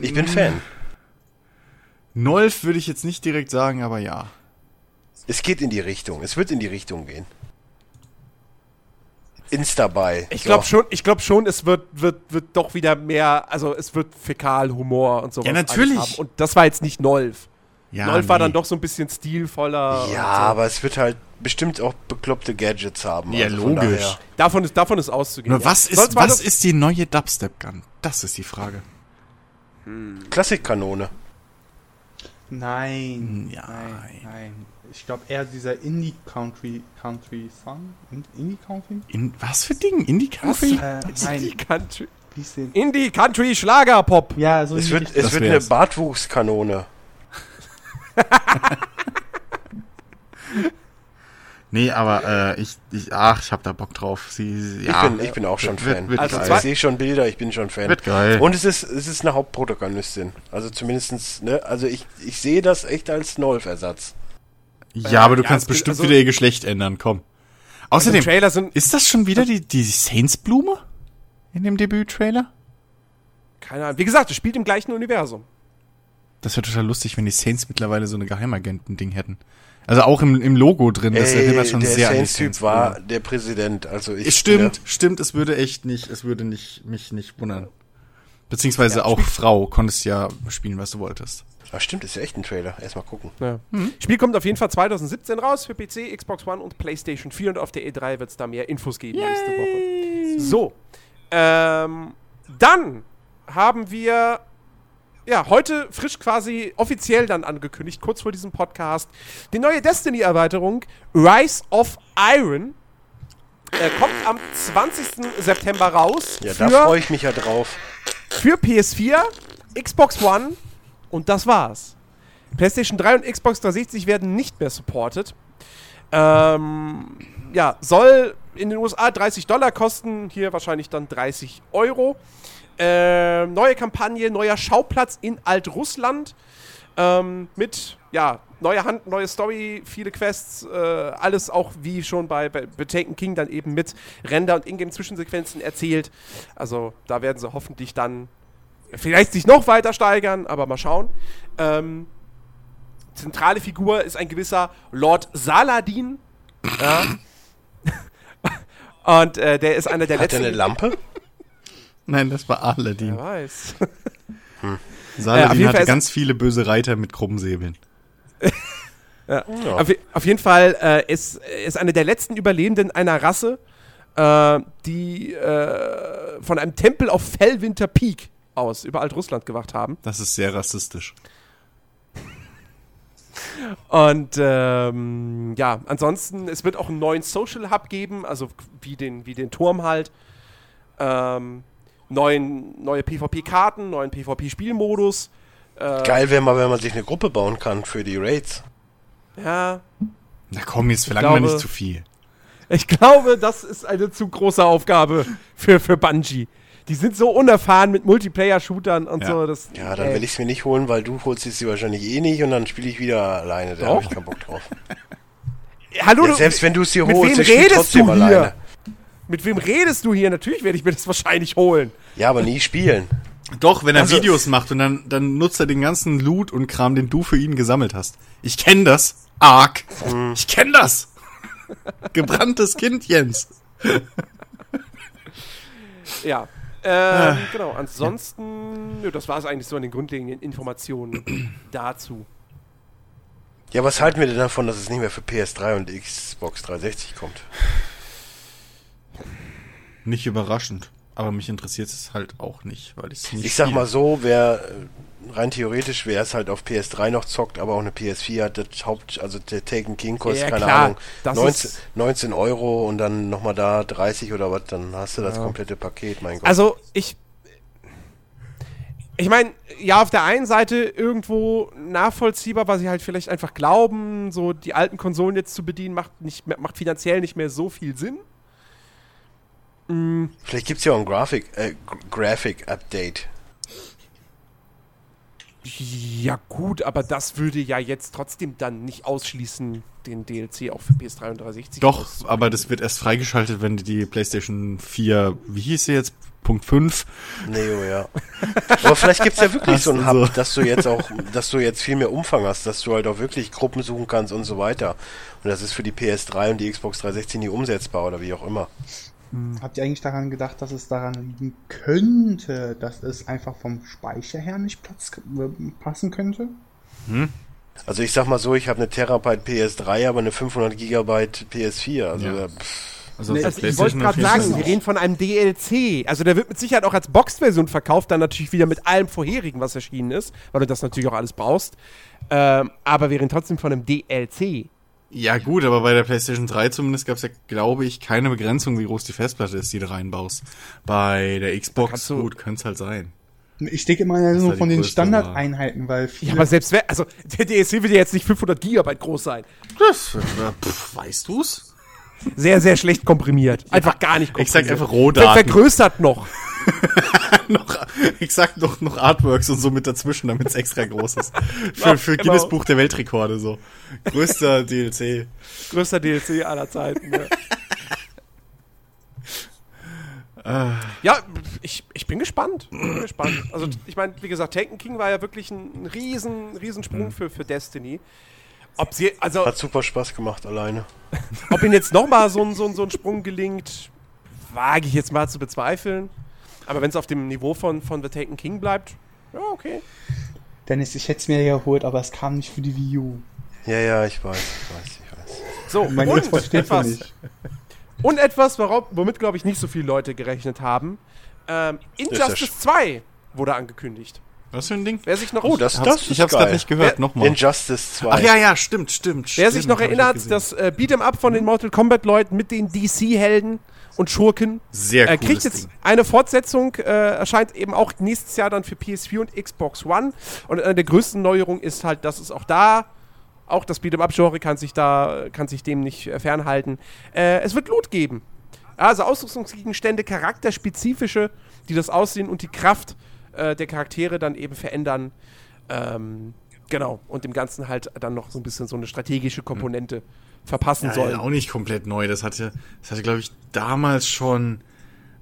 Ich bin Fan. Nolf würde ich jetzt nicht direkt sagen, aber ja. Es geht in die Richtung. Es wird in die Richtung gehen. Instabei. Ich So. glaube schon, ich glaube schon, es wird, wird, wird doch wieder mehr, also es wird Fäkalhumor und sowas. Ja, natürlich. Und das war jetzt nicht Nolf. ja Nolf war nee. dann doch so ein bisschen stilvoller. Ja, so. aber es wird halt bestimmt auch bekloppte Gadgets haben. Ja, also logisch. Davon ist, davon ist auszugehen. Nur ja. was Soll ist, was ist die neue Dubstep Gun? Das ist die Frage. Klassikkanone. Nein. Ja, Nein, nein. Ich glaube eher dieser Indie Country Country Song. In- Indie Country? In, was für Ding? Indie Was? Country? Äh, Indie. Country, Wie ist denn? Indie Country Schlagerpop. Ja, so Es wird, es wird eine. Bartwuchskanone. Nee, aber äh, ich, ich, ach, ich hab da Bock drauf. Sie, sie ja, ich, bin, ich bin auch schon wird- Fan. wird Also ich sehe schon Bilder, ich bin schon Fan. Wird geil. Und es ist, es ist eine Hauptprotagonistin. Also zumindestens, ne, also ich, ich sehe das echt als Nolf-Ersatz. Ja, aber du ja, kannst wird- bestimmt also- wieder ihr Geschlecht ändern, komm. Also Außerdem, sind, ist das schon wieder die, die Saints-Blume? In dem Debüt-Trailer? keine Ahnung, wie gesagt, es spielt im gleichen Universum. Das wäre total lustig, wenn die Saints mittlerweile so eine Geheimagenten-Ding hätten. Also auch im, im Logo drin, das Ey, erinnert schon der sehr an die Saints-Typ Saints. war der Präsident. Also ich Es stimmt, stimmt, es würde echt nicht, es würde nicht, mich nicht wundern. Beziehungsweise auch Frau, konntest ja spielen, was du wolltest. Ah, stimmt, ist ja echt ein Trailer. Erstmal gucken. Ja. Spiel kommt auf jeden Fall 2017 raus für PC, Xbox One und PlayStation 4 und auf der E3 wird es da mehr Infos geben nächste Woche. So. Ähm, dann haben wir ja heute frisch quasi offiziell dann angekündigt, kurz vor diesem Podcast, die neue Destiny-Erweiterung Rise of Iron. Äh, kommt am 20. September raus. Ja, da freue ich mich ja drauf. Für PS4, Xbox One und das war's. PlayStation 3 und Xbox 360 werden nicht mehr supported. Ähm, ja, soll in den USA 30 Dollar kosten, hier wahrscheinlich dann 30 Euro. Ähm, neue Kampagne, neuer Schauplatz in Altrussland. Ähm, mit, ja, neue Hand, neue Story, viele Quests, äh, alles auch wie schon bei, bei, bei Taken King dann eben mit Render- und Ingame-Zwischensequenzen erzählt. Also da werden sie hoffentlich dann vielleicht sich noch weiter steigern, aber mal schauen. Ähm, zentrale Figur ist ein gewisser Lord Saladin. Ja. Und äh, der ist einer der Hat er letzten. eine Lampe? Nein, das war Aladdin. Wer weiß. Auf Saladin jeden hatte ganz viele böse Reiter mit krummen Säbeln. Ja. Auf, auf jeden Fall äh, ist, ist einer der letzten Überlebenden einer Rasse, äh, die äh, von einem Tempel auf Fellwinter Peak aus über Altrussland gewacht haben. Das ist sehr rassistisch. Und ähm, ja, ansonsten, es wird auch einen neuen Social Hub geben, also wie den, wie den Turm halt. Ähm, neuen, neue PvP-Karten, neuen PvP-Spielmodus. Äh, Geil wäre mal, wenn man sich eine Gruppe bauen kann für die Raids. Ja, Na komm, jetzt verlangen wir glaube- nicht zu viel. ich glaube, das ist eine zu große Aufgabe für, für Bungie. Die sind so unerfahren mit Multiplayer-Shootern und Ja. so. Das, Ja, dann ey. will ich es mir nicht holen, weil du holst es dir wahrscheinlich eh nicht und dann spiele ich wieder alleine. Da habe ich keinen Bock drauf. Hallo, Ja, du- selbst wenn du es dir holst, ich spiele trotzdem alleine. Mit wem redest du hier? Natürlich werde ich mir das wahrscheinlich holen. Ja, aber nie spielen. Doch, wenn er Also- Videos macht und dann, dann nutzt er den ganzen Loot und Kram, den du für ihn gesammelt hast. Ich kenn das. Arg. Ich kenn das. Gebranntes Kind, Jens. Ja. Ähm, genau, ansonsten, nö, das war es eigentlich so an den grundlegenden Informationen dazu. Ja, was halten wir denn davon, dass es nicht mehr für PS3 und Xbox 360 kommt? Nicht überraschend. Aber mich interessiert es halt auch nicht, weil ich es nicht Ich sag mal so, wer äh, rein theoretisch, wer es halt auf PS3 noch zockt, aber auch eine PS4 hat, das Haupt, also der Taken King kostet, Ja, keine klar, Ahnung, das 19, ist- 19 Euro und dann nochmal da 30 oder was, dann hast du das Ja. komplette Paket, mein Gott. Also, ich. Ich meine, ja, auf der einen Seite irgendwo nachvollziehbar, weil sie halt vielleicht einfach glauben, so die alten Konsolen jetzt zu bedienen, macht, nicht macht finanziell nicht mehr so viel Sinn. Vielleicht gibt's ja auch ein Graphic, äh, Graphic Update. Ja, gut, aber das würde ja jetzt trotzdem dann nicht ausschließen, den DLC auch für PS3 und 360. Doch, aber das wird erst freigeschaltet, wenn die PlayStation 4, wie hieß sie jetzt? Punkt 5. Neo, ja. Aber vielleicht gibt's ja wirklich Hast so einen du Hub, so. dass du jetzt auch, dass du jetzt viel mehr Umfang hast, dass du halt auch wirklich Gruppen suchen kannst und so weiter. Und das ist für die PS3 und die Xbox 360 nie umsetzbar oder wie auch immer. Habt ihr eigentlich daran gedacht, dass es daran liegen könnte, dass es einfach vom Speicher her nicht Platz, äh, passen könnte? Also ich sag mal so, ich habe eine Terabyte PS3, aber eine 500 Gigabyte PS4. Also Ja. äh, pff, Also, Nee, Also ich wollte gerade sagen, wir reden von einem DLC. Also der wird mit Sicherheit auch als Boxed-Version verkauft, dann natürlich wieder mit allem vorherigen, was erschienen ist, weil du das natürlich auch alles brauchst. Ähm, aber wir reden trotzdem von einem DLC. Ja gut, aber bei der PlayStation 3 zumindest gab es ja, glaube ich, keine Begrenzung, wie groß die Festplatte ist, die du reinbaust. Bei der Xbox, du- gut, könnte es halt sein. Ich denke immer nur war von den Standardeinheiten, weil Ja, viele aber selbst wenn, also der DLC wird ja jetzt nicht 500 Gigabyte groß sein. Das, äh, pff, weißt du's? Sehr, sehr schlecht komprimiert. Einfach gar nicht Ich sag komprimiert. einfach Rohdaten. Ver vergrößert noch. noch, ich sag noch, noch Artworks und so mit dazwischen, damit es extra groß ist. Für, für genau. Guinness Buch der Weltrekorde so. Größter DLC. Größter DLC aller Zeiten. Ja, ja ich, ich bin gespannt. Ich bin gespannt. Also ich meine, wie gesagt, Taken King war ja wirklich ein, riesen, riesen Sprung für, für Destiny. Ob, sie, also, Hat super Spaß gemacht alleine. ob ihnen jetzt nochmal so ein, so, ein, so ein Sprung gelingt, wage ich jetzt mal zu bezweifeln. Aber wenn es auf dem Niveau von, von The Taken King bleibt, ja, okay. Dennis, ich hätte es mir geholt, aber es kam nicht für die Wii U. Ja, ja, ich weiß, ich weiß, ich weiß. So, Mein und Xbox steht für etwas, nicht. und etwas, worauf, womit, glaube ich, nicht so viele Leute gerechnet haben. Ähm, Injustice Sch- 2 wurde angekündigt. Was für ein Ding? Wer sich noch, Oh, das, das ich hab's gerade nicht gehört, Wer- nochmal. Injustice 2. Ach ja, ja, stimmt, stimmt. wer stimmt, sich noch erinnert, das äh, Beat'em Up von den Mortal Kombat Leuten mit den DC-Helden und Schurken Sehr äh, kriegt jetzt Ding. eine Fortsetzung, äh, erscheint eben auch nächstes Jahr dann für PS4 und Xbox One. Und eine der größten Neuerungen ist halt, dass es auch da, auch das Beat'em-Up-Genre kann sich da, kann sich dem nicht äh, fernhalten. Äh, es wird Loot geben. Also Ausrüstungsgegenstände, charakterspezifische, die das Aussehen und die Kraft äh, der Charaktere dann eben verändern. Ähm, genau. Und dem Ganzen halt dann noch so ein bisschen so eine strategische Komponente verpassen Ja, sollen. auch nicht komplett neu. Das hatte, das hatte, glaube ich, damals schon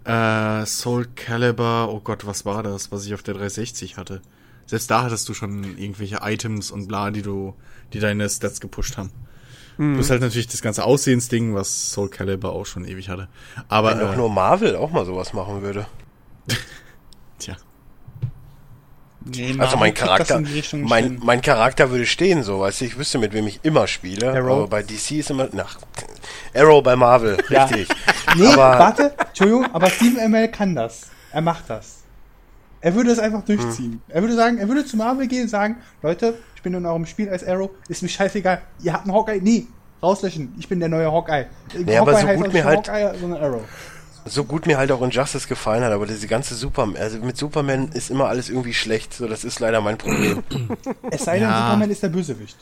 äh, Soul Calibur. Oh Gott, was war das, was ich auf der 360 hatte? Selbst da hattest du schon irgendwelche Items und bla, die du, die deine Stats gepusht haben. Mhm. Plus halt natürlich das ganze Aussehensding, was Soul Calibur auch schon ewig hatte. Aber Wenn doch äh, nur Marvel auch mal sowas machen würde. tja. Nee, Also mein Charakter, mein, mein Charakter würde stehen, so, weißt du, ich wüsste, mit wem ich immer spiele. Arrow? Aber bei DC ist immer, nach, Arrow bei Marvel, Ja. richtig. Nee, aber- warte, Entschuldigung, aber Steven ML kann das. Er macht das. Er würde es einfach durchziehen. Hm. Er würde sagen, er würde zu Marvel gehen und sagen, Leute, ich bin in eurem Spiel als Arrow, ist mir scheißegal, ihr habt einen Hawkeye, nee, rauslöschen, ich bin der neue Hawkeye. Nee, aber so gut mir halt- Hawkeye, sondern Arrow. So gut mir halt auch Injustice gefallen hat, aber diese ganze Superman, also mit Superman ist immer alles irgendwie schlecht, so, das ist leider mein Problem. Es sei denn, Ja. Superman ist der Bösewicht.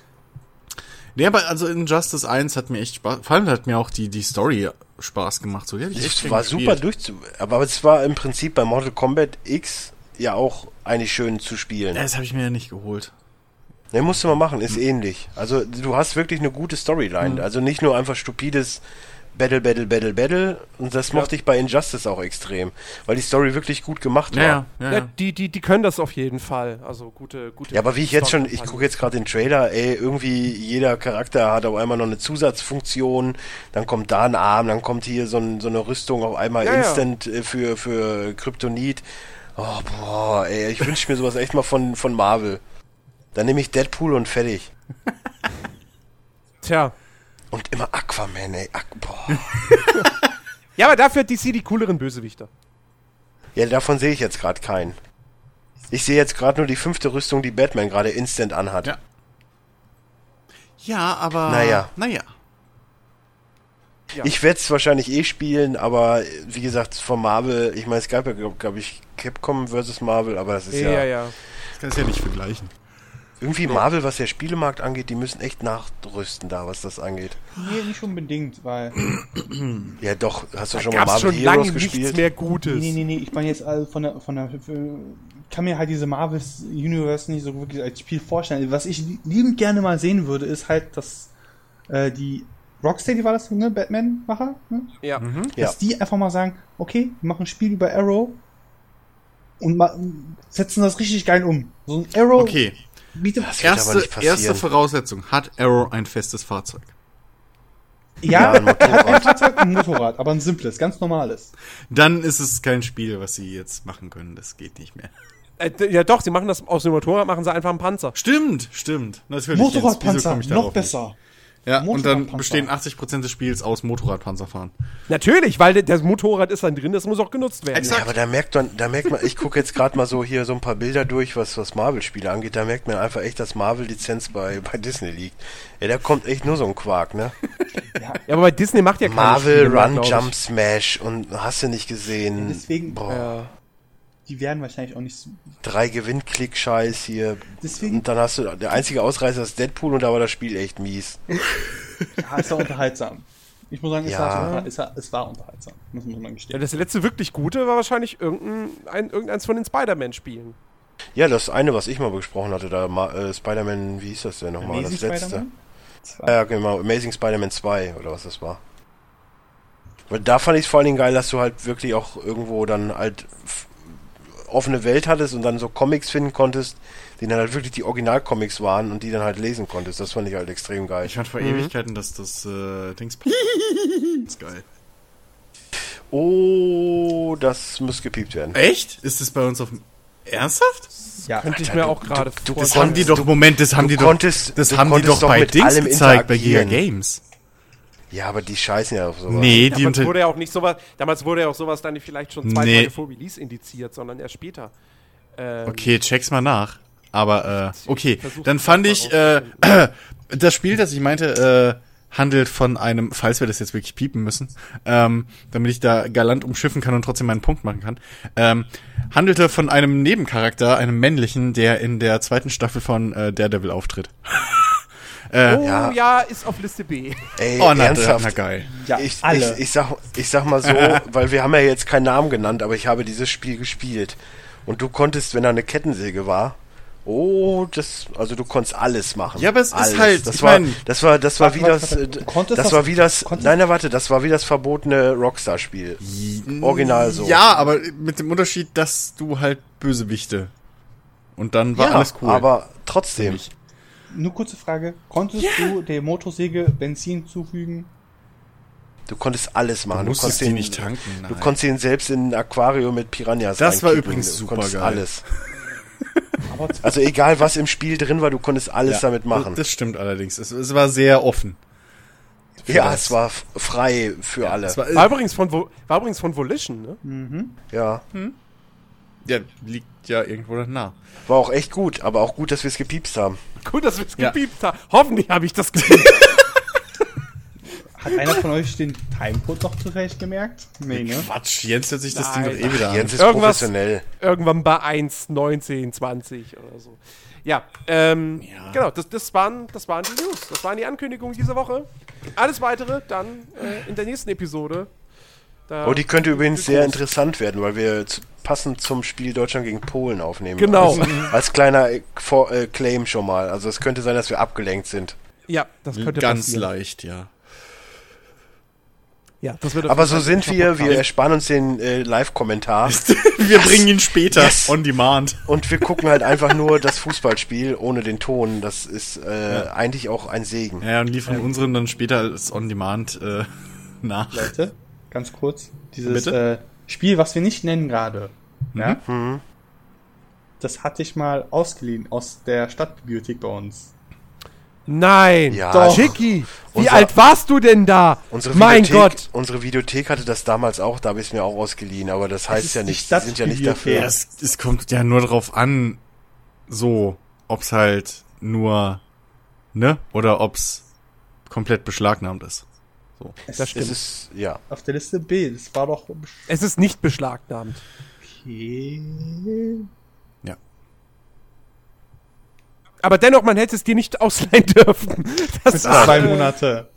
Nee, aber also Injustice 1 hat mir echt Spaß, vor allem hat mir auch die, die Story Spaß gemacht. So, die hab ich echt war gespielt. super durchzu, aber es war im Prinzip bei Mortal Kombat X ja auch eigentlich schön zu spielen. Ja, das habe ich mir ja nicht geholt. Ne, musst du mal machen, ist ähnlich. Also du hast wirklich eine gute Storyline. Also nicht nur einfach stupides Battle, Battle, Battle, Battle. Und das mochte ich bei Injustice auch extrem. Weil die Story wirklich gut gemacht war. Ja, ja, ja. Ja, ja. die, die, die können das auf jeden Fall. Also gute, gute. Ja, aber wie ich jetzt schon, ich gucke jetzt gerade den Trailer, ey, irgendwie jeder Charakter hat auf einmal noch eine Zusatzfunktion, dann kommt da ein Arm, dann kommt hier so, ein, so eine Rüstung auf einmal Ja, ja. instant äh, für, für Kryptonit. Oh, boah, ey, ich wünsche mir sowas echt mal von, von Marvel. Dann nehme ich Deadpool und fertig. Tja. Und immer Aquaman, ey. Aqu boah. Ja, aber dafür hat DC die cooleren Bösewichter. Ja, davon sehe ich jetzt gerade keinen. Ich sehe jetzt gerade nur die fünfte Rüstung, die Batman gerade instant anhat. Ja. Ja, aber. Naja. Naja. Ja. Ich werde es wahrscheinlich eh spielen, aber wie gesagt, von Marvel, ich meine, es gab ja, glaube glaub ich, Capcom versus Marvel, aber das ist ja, Ja, ja. Das kannst du ja nicht vergleichen. Irgendwie Marvel, was der Spielemarkt angeht, die müssen echt nachrüsten da, was das angeht. Nee, nicht unbedingt, weil. Ja, doch, hast du Da schon mal Marvel schon Heroes lange nichts gespielt? mehr Gutes. Nee, nee, nee, ich meine jetzt also von der, von der, kann mir halt diese Marvels Universe nicht so wirklich als Spiel vorstellen. Was ich liebend gerne mal sehen würde, ist halt, dass äh, die Rocksteady war das, ne, Batman-Macher, ne? Ja. Ja. dass die einfach mal sagen, okay, wir machen ein Spiel über Arrow und ma setzen das richtig geil um. So ein Arrow Okay. Bietet, Das wird aber Erste, nicht passieren. erste Voraussetzung. Hat Arrow ein festes Fahrzeug? ja, Ja, ein Motorrad. Fahrzeug, ein Motorrad, aber ein simples, ganz normales. Dann ist es kein Spiel, was sie jetzt machen können. Das geht nicht mehr. Äh, ja, doch, sie machen das aus dem Motorrad, machen sie einfach einen Panzer. Stimmt, stimmt. Natürlich. Motorradpanzer, noch besser. Ja, und dann bestehen 80% des Spiels aus Motorradpanzerfahren. Natürlich, weil das Motorrad ist dann drin, das muss auch genutzt werden. Ja, aber da merkt man, da merkt man, ich gucke jetzt gerade mal so hier so ein paar Bilder durch, was, was Marvel-Spiele angeht, da merkt man einfach echt, dass Marvel-Lizenz bei, bei Disney liegt. Ja, da kommt echt nur so ein Quark, ne? Ja, aber bei Disney macht ja keine Marvel Spiele Run. Jump Smash und hast du nicht gesehen. Deswegen- Boah. Die werden wahrscheinlich auch nicht so. drei Gewinnklick-Scheiß hier. Deswegen- Und dann hast du, der einzige Ausreißer ist Deadpool und da war das Spiel echt mies. Ja, es war unterhaltsam. Ich muss sagen, es, Ja. war, es, war, es war unterhaltsam. Muss man Ja, gestehen. das letzte wirklich Gute war wahrscheinlich irgendein, ein, irgendeins von den Spider-Man-Spielen. Ja, das eine, was ich mal besprochen hatte, da äh, Spider-Man, wie hieß das denn nochmal? Das Amazing letzte. Ja, ja, genau, Amazing Spider-Man 2 oder was das war. Weil da fand ich es vor allen Dingen geil, dass du halt wirklich auch irgendwo dann halt offene Welt hattest und dann so Comics finden konntest, die dann halt wirklich die Original-Comics waren und die dann halt lesen konntest. Das fand ich halt extrem geil. Ich fand vor Ewigkeiten, dass das äh, Dings. ist geil. Oh, das muss gepiept werden. Echt? Ist das bei uns auf dem. Ernsthaft? Ja, Könnte ich mir auch gerade du- Das vorstellen. haben die doch, Moment, das haben die doch. konntest- das haben die doch doch bei mit Dings gezeigt, bei Giga. Games. Ja, aber die scheißen ja auf sowas. Nee, die Damals unter. wurde ja auch nicht sowas, damals wurde ja auch sowas dann vielleicht schon zwei Nee. Tage vor Release indiziert, sondern erst später. Ähm, Okay, check's mal nach. Aber, äh, okay. Dann fand ich, äh, das Spiel, das ich meinte, äh, handelt von einem, falls wir das jetzt wirklich piepen müssen, ähm, damit ich da galant umschiffen kann und trotzdem meinen Punkt machen kann, ähm, handelte von einem Nebencharakter, einem männlichen, der in der zweiten Staffel von äh, Daredevil auftritt. äh, Oh ja. Ja. ist auf Liste B. Ey, oh, na, ernsthaft. na geil. ja ich, alle. Ich, ich, sag, ich sag mal so, weil wir haben ja jetzt keinen Namen genannt, aber ich habe dieses Spiel gespielt. Und du konntest, wenn da eine Kettensäge war, oh, das, also du konntest alles machen. Ja, aber es ist alles. halt, das ich war, mein- das war, das war wie das, das das- war wie das, nein, nein, warte, das war wie das verbotene Rockstar-Spiel. Original so. Ja, aber mit dem Unterschied, dass du halt Bösewichte. Und dann war Ja, alles cool. aber trotzdem. Nur kurze Frage. Konntest du der Motorsäge Benzin zufügen? Du konntest alles machen. Du musstest konntest ihn- nicht tanken, Du nein. konntest ihn selbst in ein Aquarium mit Piranhas Das war übrigens Du konntest supergeil. alles. Also egal, was im Spiel drin war, du konntest alles Ja, damit machen. Das stimmt allerdings. Es, es war sehr offen. Ja, das. es war frei für alle. Es war, War übrigens von, Vo- war übrigens von Volition, ne? ja, ja, liegt ja irgendwo nah. war auch echt gut, aber auch gut, dass wir es gepiepst haben. Gut, dass wir es Ja. gepiept haben. Hoffentlich habe ich das gepiept. hat einer von euch den Timecode noch zufällig gemerkt? Nee, ne? Quatsch, Jens hört sich das Nein. Ding doch eh wieder an. Jens ist Irgendwas- professionell. Irgendwann bei 1, 19, 20 oder so. Ja, ähm, Ja. genau, das, das, waren, das waren die News. Das waren die Ankündigungen diese Woche. Alles weitere dann äh, in der nächsten Episode. Da Oh, die könnte übrigens sehr groß. interessant werden, weil wir zu, passend zum Spiel Deutschland gegen Polen aufnehmen. Genau. Als, als kleiner äh, Vor äh, Claim schon mal. Also es könnte sein, dass wir abgelenkt sind. Ja, das könnte Ganz passieren. leicht, ja. Ja, das wird Aber so sind wir. Wir ersparen uns den äh, Live-Kommentar. Wir bringen ihn später Yes. on demand. Und wir gucken halt einfach nur das Fußballspiel ohne den Ton. Das ist äh, eigentlich auch ein Segen. Ja, und liefern unseren dann später als on demand äh, nach. Leute, ganz kurz. Dieses äh, Spiel, was wir nicht nennen gerade. Ja? Mhm. Das hatte ich mal ausgeliehen aus der Stadtbibliothek bei uns. Nein, Ja, doch. Chicky, wie Unser- alt warst du denn da? Unsere mein Videothek, Gott. unsere Videothek hatte das damals auch, da habe ich es mir auch ausgeliehen, aber das heißt ist ja nicht, die sind ja nicht dafür. Es, es kommt ja nur drauf an, so, ob's halt nur, ne? Oder ob's komplett beschlagnahmt ist. Es, Das Es stimmt. ist, ja. Auf der Liste B, das war doch Es ist nicht beschlagnahmt. okay. Ja. Aber dennoch, man hätte es dir nicht ausleihen dürfen. Das ist, Zwei äh, Monate.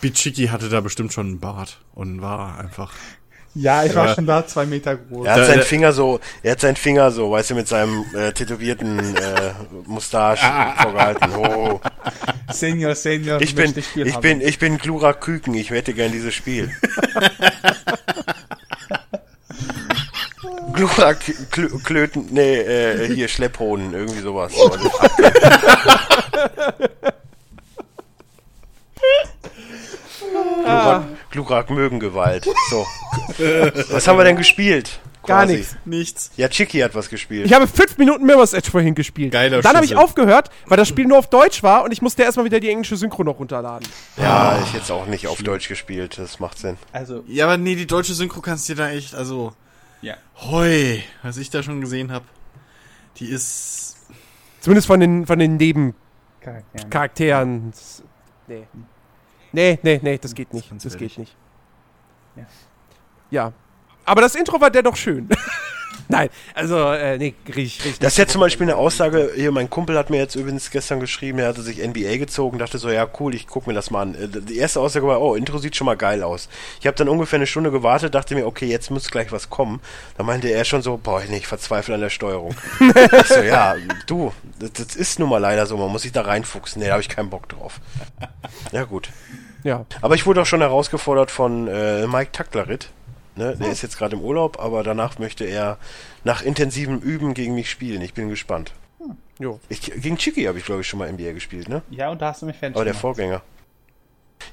Bichiki hatte da bestimmt schon einen Bart und war einfach. Ja, ich war Ja. schon da, zwei Meter groß. Er hat seinen Finger so, er hat seinen Finger so, weißt du, mit seinem äh, tätowierten äh, Mustache vorgehalten. Oh. Senior, Senior. Ich bin, ich haben. bin, ich bin Glura Küken, ich hätte gern dieses Spiel. Glura Klö- Klöten, nee, äh, hier Schlepphohnen, irgendwie sowas. Glurak, mögen Gewalt. So. Was haben wir denn gespielt? Gar Quasi. nichts. Nichts. Ja, Chicky hat was gespielt. Ich habe fünf Minuten Mirror's Edge vorhin gespielt. Geiler Dann habe ich aufgehört, weil das Spiel nur auf Deutsch war und ich musste erstmal wieder die englische Synchro noch runterladen. Ja, ich jetzt auch nicht auf Deutsch gespielt, das macht Sinn. Also, Ja, aber nee, die deutsche Synchro kannst du dir da echt, also, ja. hoi, was ich da schon gesehen habe, die ist, Zumindest von den, von den Charakteren. Nebencharakteren. Das- Nee. Nee, nee, nee, das geht nicht. Das ehrlich. geht nicht. Ja. Ja. Aber das Intro war dennoch schön. Nein, also, äh, nee, richtig, richtig. Das ist jetzt zum Beispiel eine Aussage, hier, mein Kumpel hat mir jetzt übrigens gestern geschrieben, er hatte sich NBA gezogen, dachte so, ja cool, ich guck mir das mal an. Äh, Die erste Aussage war, oh, Intro sieht schon mal geil aus. Ich habe dann ungefähr eine Stunde gewartet, dachte mir, okay, jetzt muss gleich was kommen. Da meinte er schon so, boah, nee, ich verzweifle an der Steuerung. ich so, ja, du, das, das ist nun mal leider so, man muss sich da reinfuchsen. Nee, da habe ich keinen Bock drauf. Ja gut. Ja. Aber ich wurde auch schon herausgefordert von äh, Mike Tacklerit. Ne? Der ist jetzt gerade im Urlaub, aber danach möchte er nach intensivem Üben gegen mich spielen. Ich bin gespannt. Jo. Ich, gegen Chicky habe ich, glaube ich, schon mal NBA gespielt, ne? Ja, und da hast du mich fertig Aber der. Vorgänger.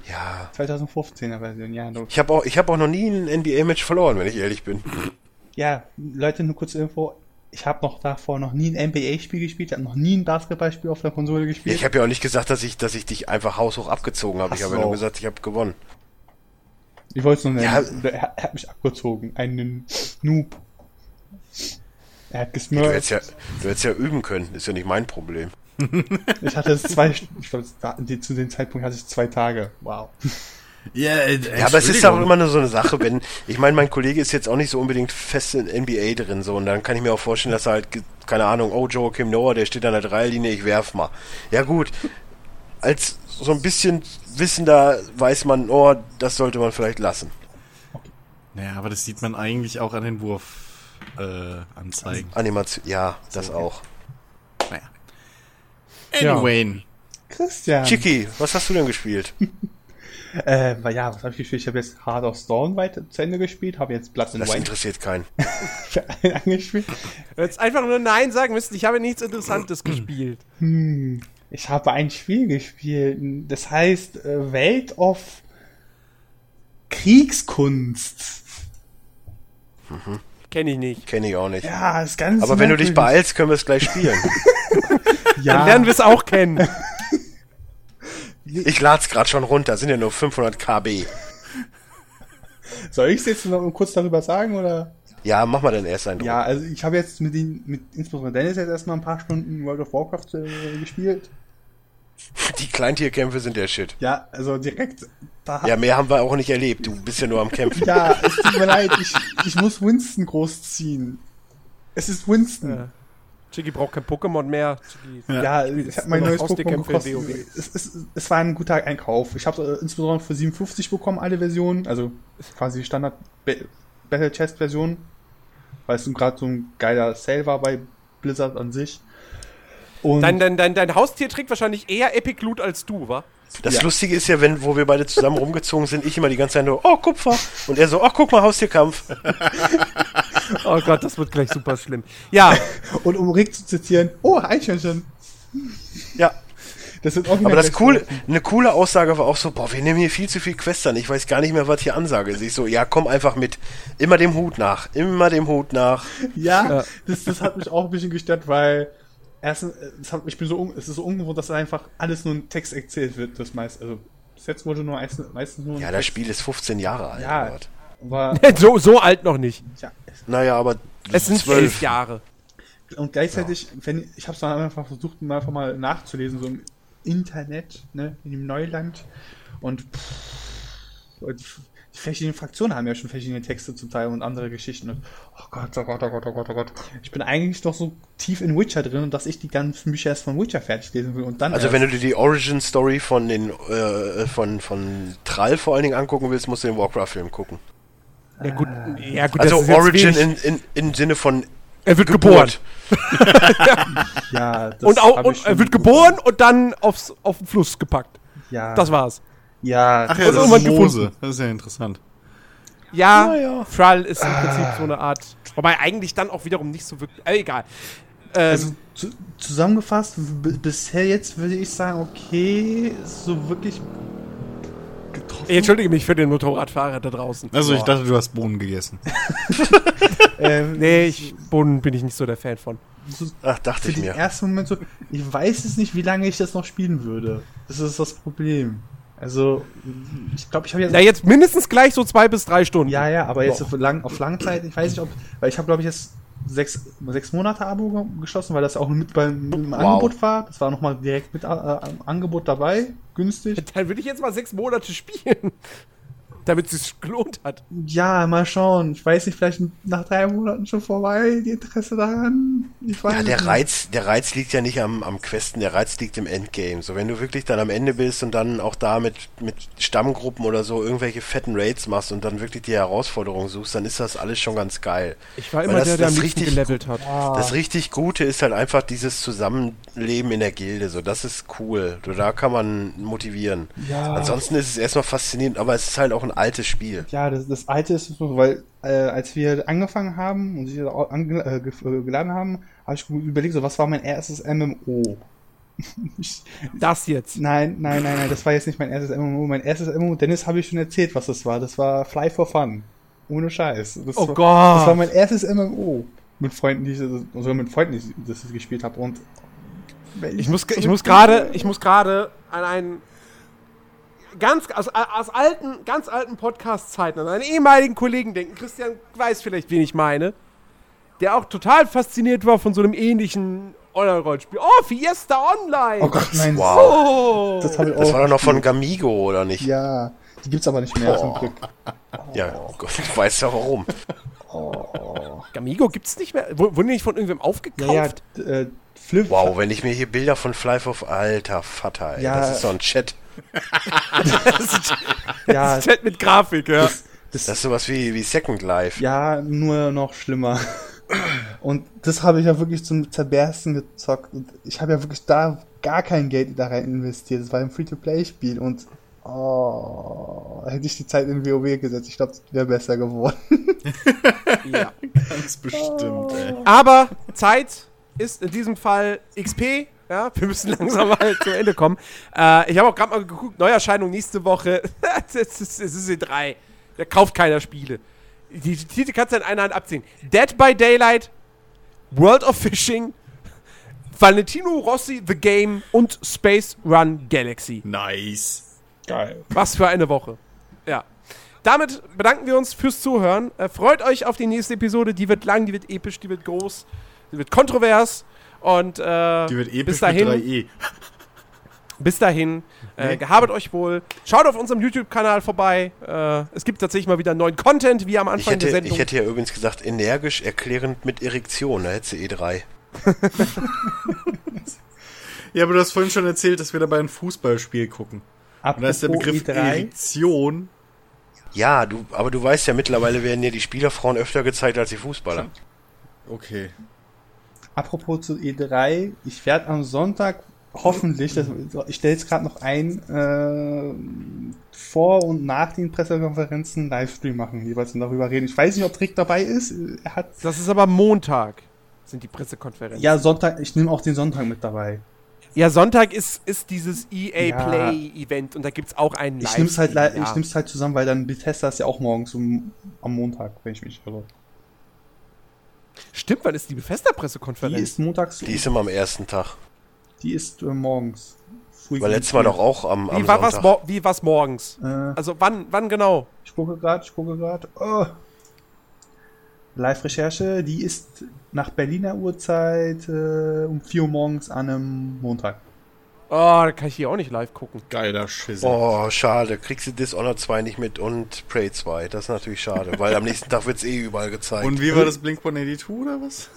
Ja. 2015er Version, ja. Du, Ich habe auch, ich hab auch noch nie ein NBA-Match verloren, wenn ich ehrlich bin. ja, Leute, nur kurze Info. Ich habe noch davor noch nie ein NBA-Spiel gespielt, habe noch nie ein Basketballspiel auf der Konsole gespielt. ich habe ja auch nicht gesagt, dass ich, dass ich dich einfach haushoch abgezogen habe. Ich habe ja nur gesagt, ich habe gewonnen. Ich wollte es nur nennen. Ja. Er, er hat mich abgezogen. Einen Noob. Er hat Du gesmurft. hättest, ja, du hättest ja üben können. Ist ja nicht mein Problem. Ich hatte es zwei, ich glaube, zu dem Zeitpunkt hatte ich zwei Tage. Wow. Ja, äh, Ja, aber es ist auch immer nur so eine Sache, wenn, ich meine, mein Kollege ist jetzt auch nicht so unbedingt fest in NBA drin, so, und dann kann ich mir auch vorstellen, dass er halt, keine Ahnung, oh, Joachim Noah, der steht an der Dreierlinie, ich werf mal. Ja, gut. Als so ein bisschen Wissender weiß man, oh, das sollte man vielleicht lassen. Ja, aber das sieht man eigentlich auch an den Wurf-Anzeigen. Äh, Anzeigen. Animation, ja, das auch. naja. Ja. Anyway. Christian. Chicky, was hast du denn gespielt? Äh, weil ja, was habe ich gespielt? Ich habe jetzt Heart of Stone weiter zu Ende gespielt, habe jetzt Blood and Das Wine interessiert keinen. angespielt. Jetzt einfach nur Nein sagen müssen, ich habe nichts Interessantes gespielt. Hm, ich habe ein Spiel gespielt, das heißt äh, Welt of Kriegskunst. Kenne ich nicht. Kenne ich auch nicht. Ja, ist ganz Aber wenn du dich beeilst, können wir es gleich spielen. ja, Dann werden wir es auch kennen. Ich lad's gerade schon runter, sind ja nur 500 KB. Soll ich es jetzt noch kurz darüber sagen oder? Ja, mach mal den Ersteindruck. Ja, also ich habe jetzt mit den, mit insbesondere Dennis jetzt erstmal ein paar Stunden World of Warcraft äh, gespielt. Die Kleintierkämpfe sind der Shit. Ja, also direkt da. Ja, mehr haben wir auch nicht erlebt. Du bist ja nur am Kämpfen. Ja, es tut mir leid, ich, ich muss Winston großziehen. Es ist Winston. Ja. Chicky braucht kein Pokémon mehr. Chicky. Ja, ich habe mein neues Pokémon gekostet. WoW. Es, es, es war ein guter Einkauf. Ich habe äh, insbesondere für 57 bekommen, alle Versionen. Also quasi Standard Ba- Battle Chest Version. Weil es gerade so ein geiler Sale war bei Blizzard an sich. Und Dein, dein, dein, dein Haustier trägt wahrscheinlich eher Epic Loot als du, wa? Das Ja. Lustige ist ja, wenn, wo wir beide zusammen rumgezogen sind, ich immer die ganze Zeit nur, oh, Kupfer. Und er so, oh, guck mal, Haustierkampf. Oh Gott, das wird gleich super schlimm. Ja, Und um Rick zu zitieren, oh, Eichhörnchen. Ja. Das sind auch Aber das coole, eine coole Aussage war auch so, boah, wir nehmen hier viel zu viel Quests an. Ich weiß gar nicht mehr, was hier Ansage ist. Ich so, ja, komm einfach mit. Immer dem Hut nach. Immer dem Hut nach. Ja, Ja. Das, das hat mich auch ein bisschen gestört, weil erstens, das hat, ich bin so, es ist so ungewohnt, dass einfach alles nur ein Text erzählt wird, das meist, also bis jetzt wurde nur meistens, meistens nur ein Ja, das Spiel ist 15 Jahre alt. Ja. aber, so, so alt noch nicht. ja, Naja, aber Es sind zwölf. elf Jahre. und gleichzeitig, wenn ich habe es dann einfach versucht, mal einfach mal nachzulesen, so im Internet, ne, in dem Neuland und pff, und die, verschiedenen Fraktionen haben ja schon verschiedene Texte zum Teil und andere Geschichten und oh Gott, oh Gott, oh Gott, oh Gott, oh Gott. Ich bin eigentlich noch so tief in Witcher drin und dass ich die ganzen Bücher erst von Witcher fertig lesen will und dann Also wenn du dir die Origin Story von den äh, von von Trall vor allen Dingen angucken willst, musst du den Warcraft-Film gucken. Ja gut, ja, gut Also das ist jetzt Origin wenig. in, in, im Sinne von Er wird geboren. Ja, das Und, auch, und er wird geboren und dann aufs, auf den Fluss gepackt. Ja, Das war's. ja, Ach ja, Und das ist Mose. Das ist ja interessant. Ja, Naja. Thrall ist im Prinzip so eine Art. Wobei eigentlich dann auch wiederum nicht so wirklich. Äh, egal. Ähm, also zu, zusammengefasst, bisher jetzt würde ich sagen, okay, so wirklich getroffen. ich entschuldige mich für den Motorradfahrer da draußen. Also ich Boah. dachte, du hast Bohnen gegessen. ähm, Nee, ich, Bohnen bin ich nicht so der Fan von. so Ach, dachte für ich den mir. ersten Moment so, ich weiß es nicht, wie lange ich das noch spielen würde. Das ist das Problem. Also, ich glaube, ich habe jetzt Na, jetzt mindestens gleich so zwei bis drei Stunden. Ja, ja, aber jetzt auf, lang, auf lange Zeit, ich weiß nicht, ob, weil ich habe, glaube ich, jetzt sechs, sechs Monate Abo ge- geschlossen, weil das auch mit beim im Angebot war. Das war nochmal direkt mit äh, am Angebot dabei, günstig. Dann würde ich jetzt mal sechs Monate spielen. Damit es sich gelohnt hat. Ja, mal schauen. Ich weiß nicht, vielleicht nach drei Monaten schon vorbei, die Interesse daran. Ich weiß Ja, der nicht. Reiz, der Reiz liegt ja nicht am, am Questen, der Reiz liegt im Endgame. So, wenn du wirklich dann am Ende bist und dann auch da mit, mit Stammgruppen oder so irgendwelche fetten Raids machst und dann wirklich die Herausforderung suchst, dann ist das alles schon ganz geil. Ich war immer das- der, der das am richtig- gelevelt hat. Das richtig Gute ist halt einfach dieses Zusammenleben in der Gilde. So, das ist cool. So, da kann man motivieren. Ja. Ansonsten ist es erstmal faszinierend, aber es ist halt auch ein ein altes Spiel. Ja, das, das alte ist so, weil äh, als wir angefangen haben und sich äh, äh, geladen haben, habe ich überlegt, so was war mein erstes MMO? Das jetzt. nein, nein, nein, nein, das war jetzt nicht mein erstes MMO. Mein erstes MMO, Dennis habe ich schon erzählt, was das war. Das war Fly for Fun. Ohne Scheiß. Das Oh war, Gott. Das war mein erstes MMO. Mit Freunden, die ich, also mit Freunden, die ich das gespielt habe. Und Ich muss, ich muss gerade, ich muss gerade an einen ganz aus, aus alten, ganz alten Podcast-Zeiten an einen ehemaligen Kollegen denken. Christian weiß vielleicht, wen ich meine. Der auch total fasziniert war von so einem ähnlichen Online-Rollenspiel. Oh, Fiesta Online! Oh Gott, nein. Wow. Oh. Das ich Das auch. war doch noch von Gamigo, oder nicht? Ja, die gibt's aber nicht mehr, zum Boah. Glück. Ja, oh Gott, du weißt ja warum. Gamigo gibt's nicht mehr. W- Wurden die nicht von irgendwem Ja, aufgekauft? ja, äh, Flip. Wow, wenn ich mir hier Bilder von Fly of Alter Vater, ey, Ja. das ist so ein Chat. Ja, Chat mit Grafik, ja. das, Das ist sowas wie, wie Second Life. ja, nur noch schlimmer. Und das habe ich ja wirklich zum Zerbersten gezockt. Und ich habe ja wirklich da gar kein Geld da rein investiert. Das war ein Free-to-Play-Spiel und oh, hätte ich die Zeit in WoW gesetzt, ich glaube, das wäre besser geworden. ja. Ganz bestimmt, ey. Aber Zeit ist in diesem Fall XP. Ja, wir müssen langsam mal zu Ende kommen. Äh, ich habe auch gerade mal geguckt, Neuerscheinung nächste Woche. es, ist, ist E3. Da kauft keiner Spiele. Die die Titel kannst du in einer Hand abziehen. Dead by Daylight, World of Fishing, Valentino Rossi The Game und Space Run Galaxy. Nice. Geil. Was für eine Woche. Ja. Damit bedanken wir uns fürs Zuhören. Äh, freut euch auf die nächste Episode. Die wird lang, die wird episch, die wird groß, die wird kontrovers. Und äh, Die wird episch bis dahin, mit 3E. bis dahin, äh, gehabet euch wohl. Schaut auf unserem YouTube-Kanal vorbei. Äh, es gibt tatsächlich mal wieder neuen Content, wie am Anfang hätte, der Sendung. ich hätte ja übrigens gesagt, energisch erklärend mit Erektion, da hätte sie E3. Ja, aber du hast vorhin schon erzählt, dass wir dabei ein Fußballspiel gucken. Und da ist der Begriff E3. Erektion. Ja, du, aber du weißt ja, mittlerweile werden ja die Spielerfrauen öfter gezeigt als die Fußballer. Okay. Apropos zu E3, ich werde am Sonntag hoffentlich, das, ich stelle jetzt gerade noch ein, äh, vor und nach den Pressekonferenzen einen Livestream machen, jeweils und darüber reden. Ich weiß nicht, ob Rick dabei ist. Er hat das ist aber Montag, sind die Pressekonferenzen. ja Sonntag, ich nehme auch den Sonntag mit dabei. Ja, Sonntag ist, ist dieses EA Ja. Play Event und da gibt es auch einen Ich nehme es halt, Livestream, nehm's halt zusammen, weil dann Bethesda ist ja auch morgens um, am Montag, wenn ich mich irre. Stimmt, wann ist die Die Bethesda-Pressekonferenz? ist montags, Die ist immer am ersten Tag. die ist äh, morgens. Früh War letztes Mal doch auch am, am Wie war was, Sonntag. mor wie was morgens? Äh, Also wann, wann genau? Ich gucke gerade, ich gucke gerade. Oh. Live-Recherche, die ist nach Berliner Uhrzeit äh, um 4 Uhr morgens an einem Montag. Oh, da kann ich hier auch nicht live gucken. Geiler Schissel. Oh, schade. Kriegst du Dishonored 2 nicht mit und Prey 2. Das ist natürlich schade, weil am nächsten Tag wird's eh überall gezeigt. Und wie war das Blink-182 oder was?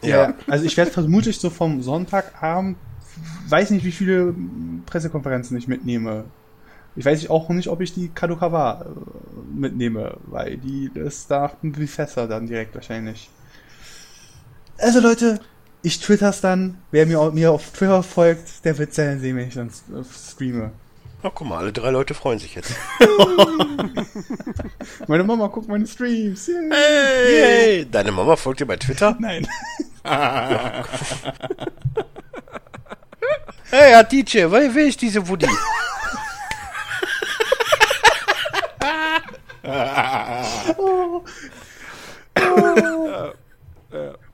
ja. Also ich werde vermutlich so vom Sonntagabend, weiß nicht, wie viele Pressekonferenzen ich mitnehme. Ich weiß auch nicht, ob ich die Kadokawa äh, mitnehme, weil die ist da wie fester dann direkt wahrscheinlich. Also Leute, ich twitter's dann. Wer mir, mir auf Twitter folgt, der wird dann sehen, wenn ich dann äh, streame. Ach, guck mal, alle drei Leute freuen sich jetzt. Meine Mama guckt meine Streams. Yay. Yay! Deine Mama folgt dir bei Twitter? Nein. Hey, ja, DJ, wer, wer ist diese Woody?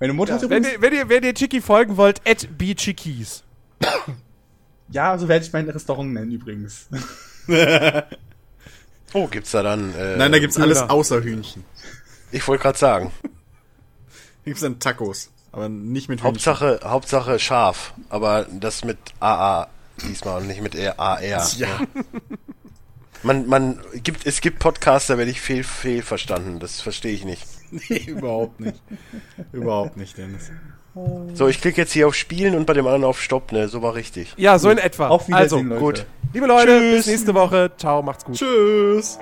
Meine Mutter hat Wenn übrigens... ihr, wenn, ihr, wenn ihr Chicky folgen wollt, at bchickies. Ja, so werde ich mein Restaurant nennen übrigens. Oh, gibt's da dann. Äh, Nein, da gibt's alles Döner. außer Hühnchen. Ich wollte gerade sagen. Da gibt's dann Tacos. Aber nicht mit Hühnchen. Hauptsache, Hauptsache scharf. Aber das mit AA diesmal und nicht mit AR. Ja. Man, man gibt, es gibt Podcasts, da werde ich fehl, fehl verstanden. Das verstehe ich nicht. Nee, überhaupt nicht. Überhaupt nicht, Dennis. So, ich klicke jetzt hier auf Spielen und bei dem anderen auf Stopp, ne? So war richtig. Ja, so in etwa. Auf Wiedersehen, also, Leute. gut. liebe Leute, Tschüss. bis nächste Woche. Ciao, macht's gut. Tschüss.